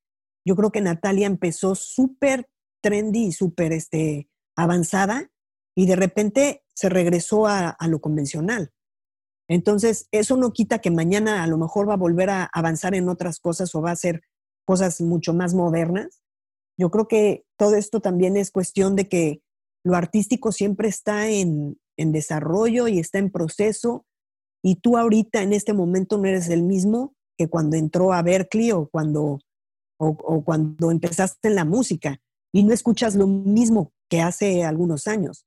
Yo creo que Natalia empezó súper trendy y súper este, avanzada y de repente se regresó a, a, lo convencional. Entonces, eso no quita que mañana a lo mejor va a volver a avanzar en otras cosas o va a hacer cosas mucho más modernas. Yo creo que todo esto también es cuestión de que lo artístico siempre está en, en desarrollo y está en proceso y tú ahorita en este momento no eres el mismo que cuando entró a Berkeley o cuando, o, cuando empezaste en la música y no escuchas lo mismo que hace algunos años.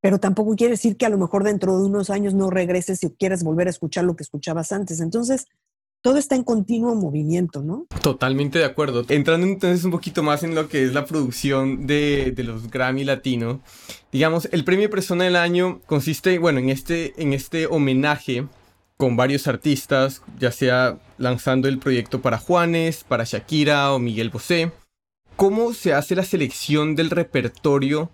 Pero tampoco quiere decir que a lo mejor dentro de unos años no regreses y quieras volver a escuchar lo que escuchabas antes. Entonces, todo está en continuo movimiento, ¿no? Totalmente de acuerdo. Entrando entonces un poquito más en lo que es la producción de, los Grammy Latino, digamos, el premio Persona del Año consiste, bueno, en este, en este homenaje con varios artistas, ya sea lanzando el proyecto para Juanes, para Shakira o Miguel Bosé. ¿Cómo se hace la selección del repertorio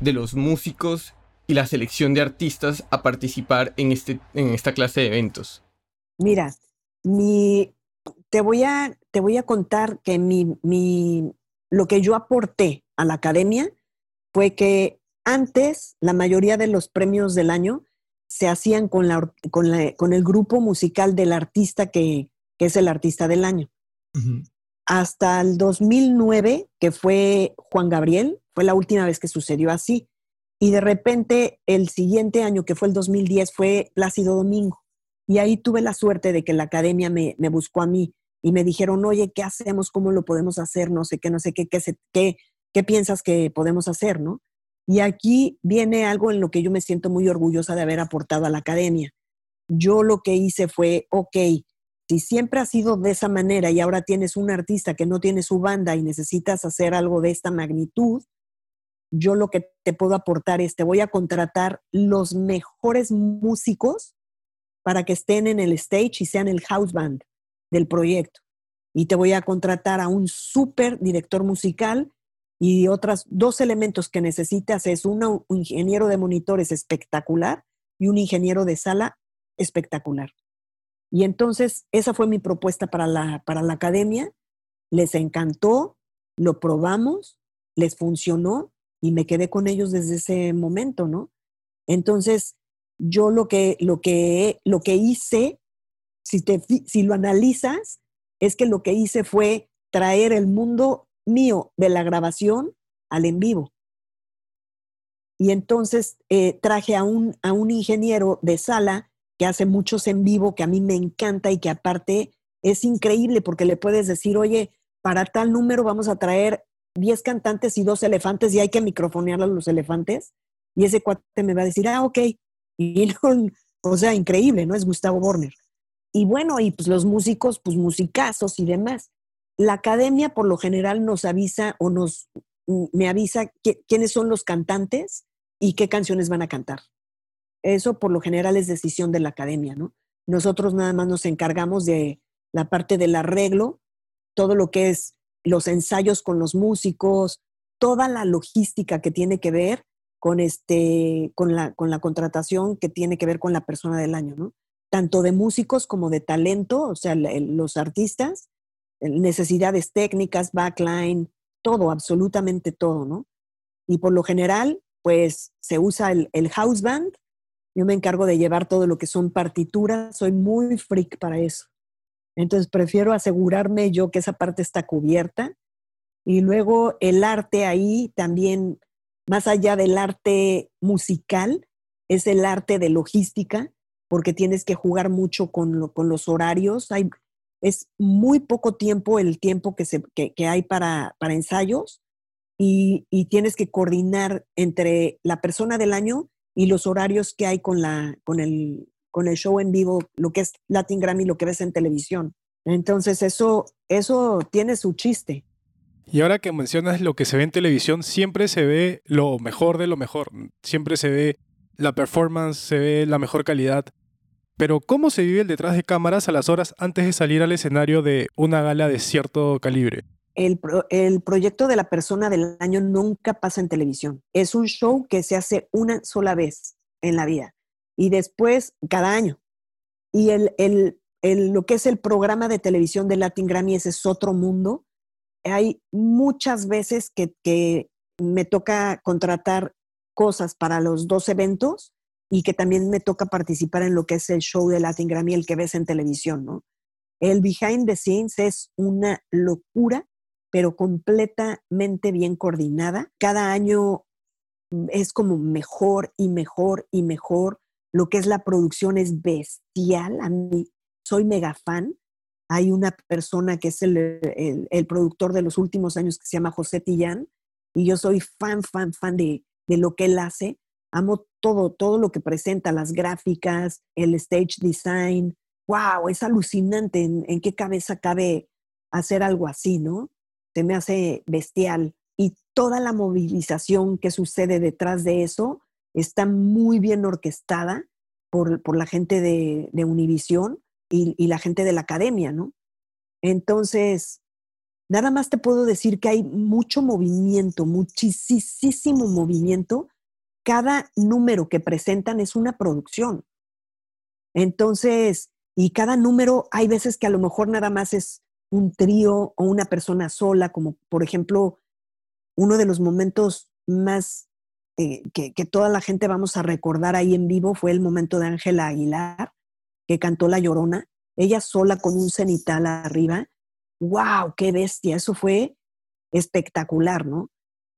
de los músicos y la selección de artistas a participar en, este, en esta clase de eventos? Mira, mi, te, voy a, te voy a contar que mi, mi, lo que yo aporté a la academia fue que antes la mayoría de los premios del año se hacían con, la, con, la, con el grupo musical del artista que, que es el artista del año. Hasta el 2009, que fue Juan Gabriel, fue la última vez que sucedió así. Y de repente el siguiente año, que fue el 2010, fue Plácido Domingo. Y ahí tuve la suerte de que la academia me, buscó a mí y me dijeron, oye, ¿qué hacemos? ¿Cómo lo podemos hacer? No sé qué, no sé qué, qué, qué, qué piensas que podemos hacer, ¿no? Y aquí viene algo en lo que yo me siento muy orgullosa de haber aportado a la academia. Yo lo que hice fue, ok, si siempre ha sido de esa manera y ahora tienes un artista que no tiene su banda y necesitas hacer algo de esta magnitud, yo lo que te puedo aportar es, te voy a contratar los mejores músicos para que estén en el stage y sean el house band del proyecto. Y te voy a contratar a un súper director musical y otros dos elementos que necesitas es un ingeniero de monitores espectacular y un ingeniero de sala espectacular. Y entonces esa fue mi propuesta para la, para la academia. Les encantó, lo probamos, les funcionó y me quedé con ellos desde ese momento, ¿no? Entonces, yo lo que, lo que, lo que hice, si, te, si lo analizas, es que lo que hice fue traer el mundo mío de la grabación al en vivo. Y entonces eh, traje a un, a un ingeniero de sala que hace muchos en vivo, que a mí me encanta y que aparte es increíble porque le puedes decir, oye, para tal número vamos a traer 10 cantantes y dos elefantes y hay que microfonear a los elefantes. Y ese cuate me va a decir, ah, ok, y o sea, increíble, ¿no? Es Gustavo Borner. Y bueno, y pues los músicos, pues musicazos y demás. La academia por lo general nos avisa o nos, me avisa quiénes son los cantantes y qué canciones van a cantar. Eso por lo general es decisión de la academia, ¿no? Nosotros nada más nos encargamos de la parte del arreglo, todo lo que es los ensayos con los músicos, toda la logística que tiene que ver con, este, con, la, con la contratación que tiene que ver con la persona del año, ¿no? Tanto de músicos como de talento, o sea, los artistas, necesidades técnicas, backline, todo, absolutamente todo, ¿no? Y por lo general, pues se usa el, el house band. Yo me encargo de llevar todo lo que son partituras, soy muy freak para eso. Entonces prefiero asegurarme yo que esa parte está cubierta. Y luego el arte ahí también, más allá del arte musical, es el arte de logística, porque tienes que jugar mucho con, con los horarios. Hay, es muy poco tiempo el tiempo que, se, que, hay para, para ensayos y, tienes que coordinar entre la persona del año y los horarios que hay con, la, con, el, con el show en vivo, lo que es Latin Grammy, lo que ves en televisión. Entonces eso, eso tiene su chiste. Y ahora que mencionas lo que se ve en televisión, siempre se ve lo mejor de lo mejor. Siempre se ve la performance, se ve la mejor calidad. Pero ¿cómo se vive el detrás de cámaras a las horas antes de salir al escenario de una gala de cierto calibre? El, proyecto de la persona del año nunca pasa en televisión. Es un show que se hace una sola vez en la vida y después cada año. Y el, lo que es el programa de televisión de Latin Grammy ese es otro mundo. Hay muchas veces que, que me toca contratar cosas para los dos eventos y que también me toca participar en lo que es el show de Latin Grammy, el que ves en televisión, ¿no? El behind the scenes es una locura pero completamente bien coordinada. Cada año mm, es como mejor y mejor y mejor. Lo que es la producción es bestial. A mí soy mega fan. Hay una persona que es el, productor de los últimos años que se llama José Tillán y yo soy fan, fan, fan de, lo que él hace. Amo todo, todo lo que presenta, las gráficas, el stage design. ¡Wow! Es alucinante en, en qué cabeza cabe hacer algo así, ¿no? Se me hace bestial. Y toda la movilización que sucede detrás de eso está muy bien orquestada por, la gente de, de Univisión y, y, la gente de la academia, ¿no? Entonces, nada más te puedo decir que hay mucho movimiento, muchísimo movimiento. Cada número que presentan es una producción. Entonces, y cada número, hay veces que a lo mejor nada más es un trío o una persona sola, como por ejemplo uno de los momentos más eh, que, toda la gente vamos a recordar ahí en vivo fue el momento de Ángela Aguilar, que cantó La Llorona, ella sola con un cenital arriba. ¡Wow! ¡Qué bestia! Eso fue espectacular, ¿no?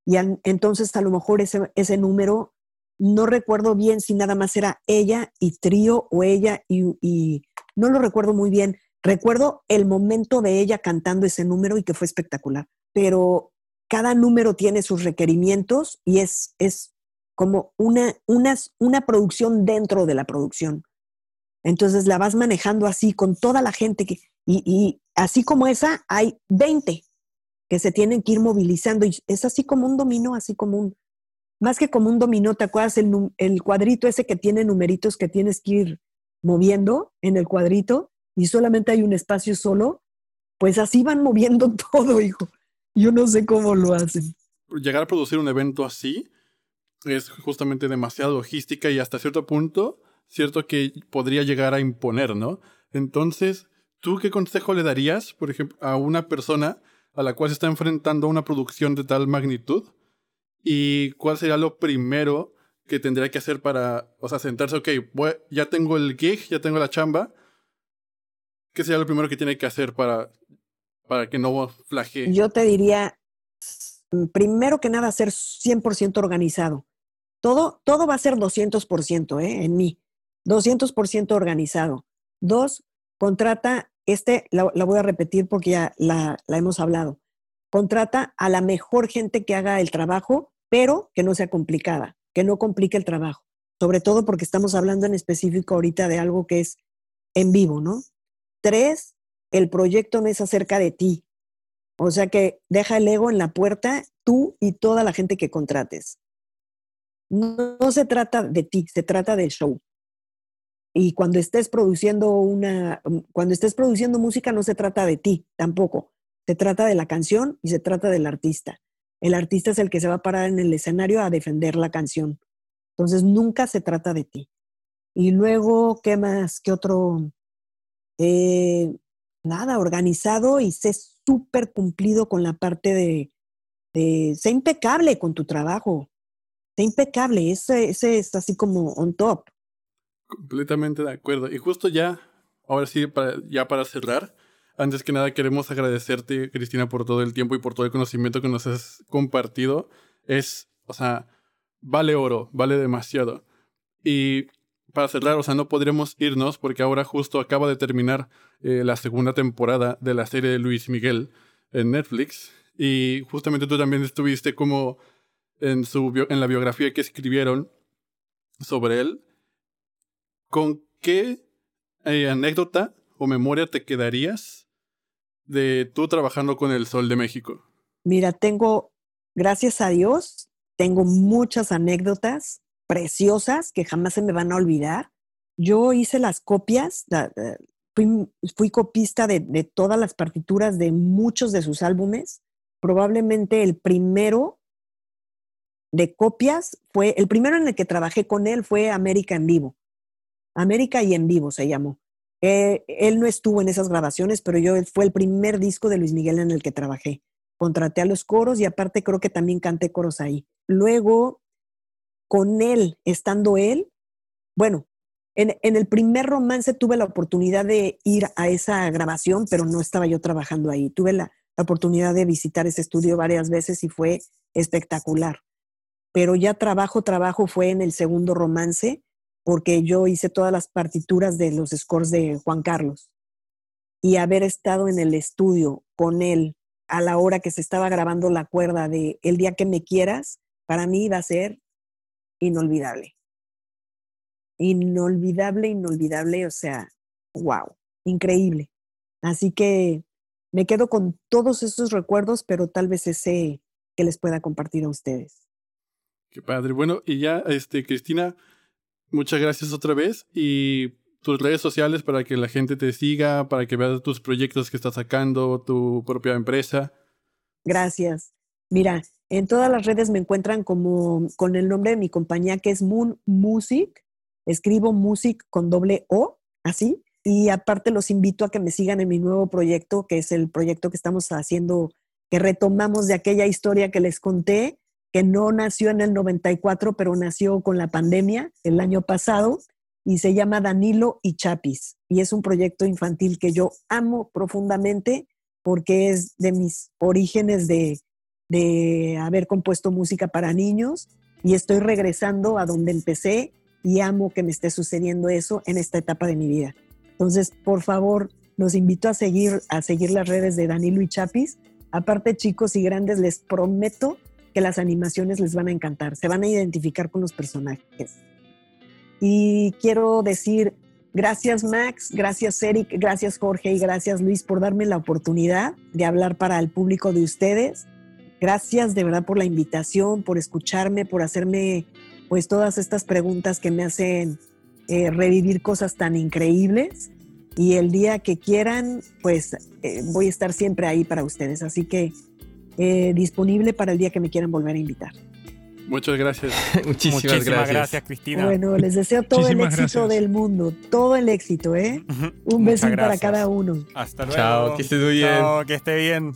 Y entonces a lo mejor ese, número, no recuerdo bien si nada más era ella y trío o ella y no lo recuerdo muy bien, Recuerdo el momento de ella cantando ese número y que fue espectacular, pero cada número tiene sus requerimientos y es, es como una, una, una producción dentro de la producción. Entonces la vas manejando así con toda la gente que, y, y, así como esa, hay 20 que se tienen que ir movilizando y es así como un dominó, así como un, más que como un dominó, ¿te acuerdas el, el cuadrito ese que tiene numeritos que tienes que ir moviendo en el cuadrito? Y solamente hay un espacio solo, pues así van moviendo todo, hijo. Yo no sé cómo lo hacen. Llegar a producir un evento así es justamente demasiada logística y hasta cierto punto, cierto que podría llegar a imponer, ¿no? Entonces, ¿tú qué consejo le darías, por ejemplo, a una persona a la cual se está enfrentando una producción de tal magnitud? ¿Y cuál sería lo primero que tendría que hacer para, o sea, sentarse, ok, ya tengo el gig, ya tengo la chamba, ¿Qué sería lo primero que tiene que hacer para, para que no flaje? Yo te diría, primero que nada, ser 100% organizado. Todo, todo va a ser 200% ¿eh? en mí. 200% organizado. Dos, contrata, este la, voy a repetir porque ya la, la hemos hablado. Contrata a la mejor gente que haga el trabajo, pero que no sea complicada, que no complique el trabajo. Sobre todo porque estamos hablando en específico ahorita de algo que es en vivo, ¿no? Tres, el proyecto no es acerca de ti. O sea que deja el ego en la puerta, tú y toda la gente que contrates. no, se trata de ti, se trata del show. Y cuando estés produciendo una, cuando estés produciendo música no se trata de ti tampoco. Se trata de la canción y se trata del artista. El artista es el que se va a parar en el escenario a defender la canción. Entonces nunca se trata de ti. Y luego, ¿qué más? ¿Qué otro? Eh, nada, organizado y sé súper cumplido con la parte de, de, sé impecable con tu trabajo. Sé impecable, ese, ese es así como on top. Completamente de acuerdo. Y justo ya, ahora sí, para, ya para cerrar, antes que nada queremos agradecerte, Cristina, por todo el tiempo y por todo el conocimiento que nos has compartido. Es, o sea, vale oro, vale demasiado. Y para cerrar, o sea, no podríamos irnos porque ahora justo acaba de terminar eh, la segunda temporada de la serie de Luis Miguel en Netflix. Y justamente tú también estuviste como en, su, en la biografía que escribieron sobre él. ¿Con qué eh, anécdota o memoria te quedarías de tú trabajando con el Sol de México? Mira, tengo, gracias a Dios, tengo muchas anécdotas preciosas que jamás se me van a olvidar. Yo hice las copias, fui, copista de, de, todas las partituras de muchos de sus álbumes. Probablemente el primero de copias fue, el primero en el que trabajé con él fue América en vivo. América y en vivo se llamó. Eh, él no estuvo en esas grabaciones, pero yo fue el primer disco de Luis Miguel en el que trabajé. Contraté a los coros y aparte creo que también canté coros ahí. Luego, con él, estando él, bueno, en, el primer romance tuve la oportunidad de ir a esa grabación, pero no estaba yo trabajando ahí. Tuve la oportunidad de visitar ese estudio varias veces y fue espectacular. Pero ya trabajo, trabajo fue en el segundo romance porque yo hice todas las partituras de los scores de Juan Carlos. Y haber estado en el estudio con él a la hora que se estaba grabando la cuerda de El día que me quieras, para mí iba a ser inolvidable. Inolvidable, inolvidable, o sea, wow, increíble. Así que me quedo con todos esos recuerdos, pero tal vez ese que les pueda compartir a ustedes. Qué padre. Bueno, y ya, este, Cristina, Muchas gracias otra vez y tus redes sociales para que la gente te siga, para que veas tus proyectos que estás sacando, tu propia empresa. Gracias. Mira, en todas las redes me encuentran como con el nombre de mi compañía que es Moon Music. Escribo Music con doble O, así. Y aparte los invito a que me sigan en mi nuevo proyecto, que es el proyecto que estamos haciendo, que retomamos de aquella historia que les conté, que no nació en el 94, pero nació con la pandemia el año pasado y se llama Danilo y Chapis. Y es un proyecto infantil que yo amo profundamente porque es de mis orígenes de, de haber compuesto música para niños y estoy regresando a donde empecé y amo que me esté sucediendo eso en esta etapa de mi vida. Entonces, por favor, los invito a seguir, a seguir las redes de Danilo y Chapis. Aparte, chicos y grandes, les prometo que las animaciones les van a encantar, se van a identificar con los personajes. Y quiero decir gracias Max, gracias Eric, gracias Jorge y gracias Luis por darme la oportunidad de hablar para el público de ustedes. Gracias de verdad por la invitación, por escucharme, por hacerme pues todas estas preguntas que me hacen eh, revivir cosas tan increíbles. Y el día que quieran, pues eh, voy a estar siempre ahí para ustedes. Así que eh, disponible para el día que me quieran volver a invitar. Muchas gracias. Muchísimas, gracias. Cristina. Bueno, les deseo todo el éxito del mundo, todo el éxito, ¿eh? Un beso para cada uno. Hasta luego. Chao, que esté bien. Chao, que esté bien.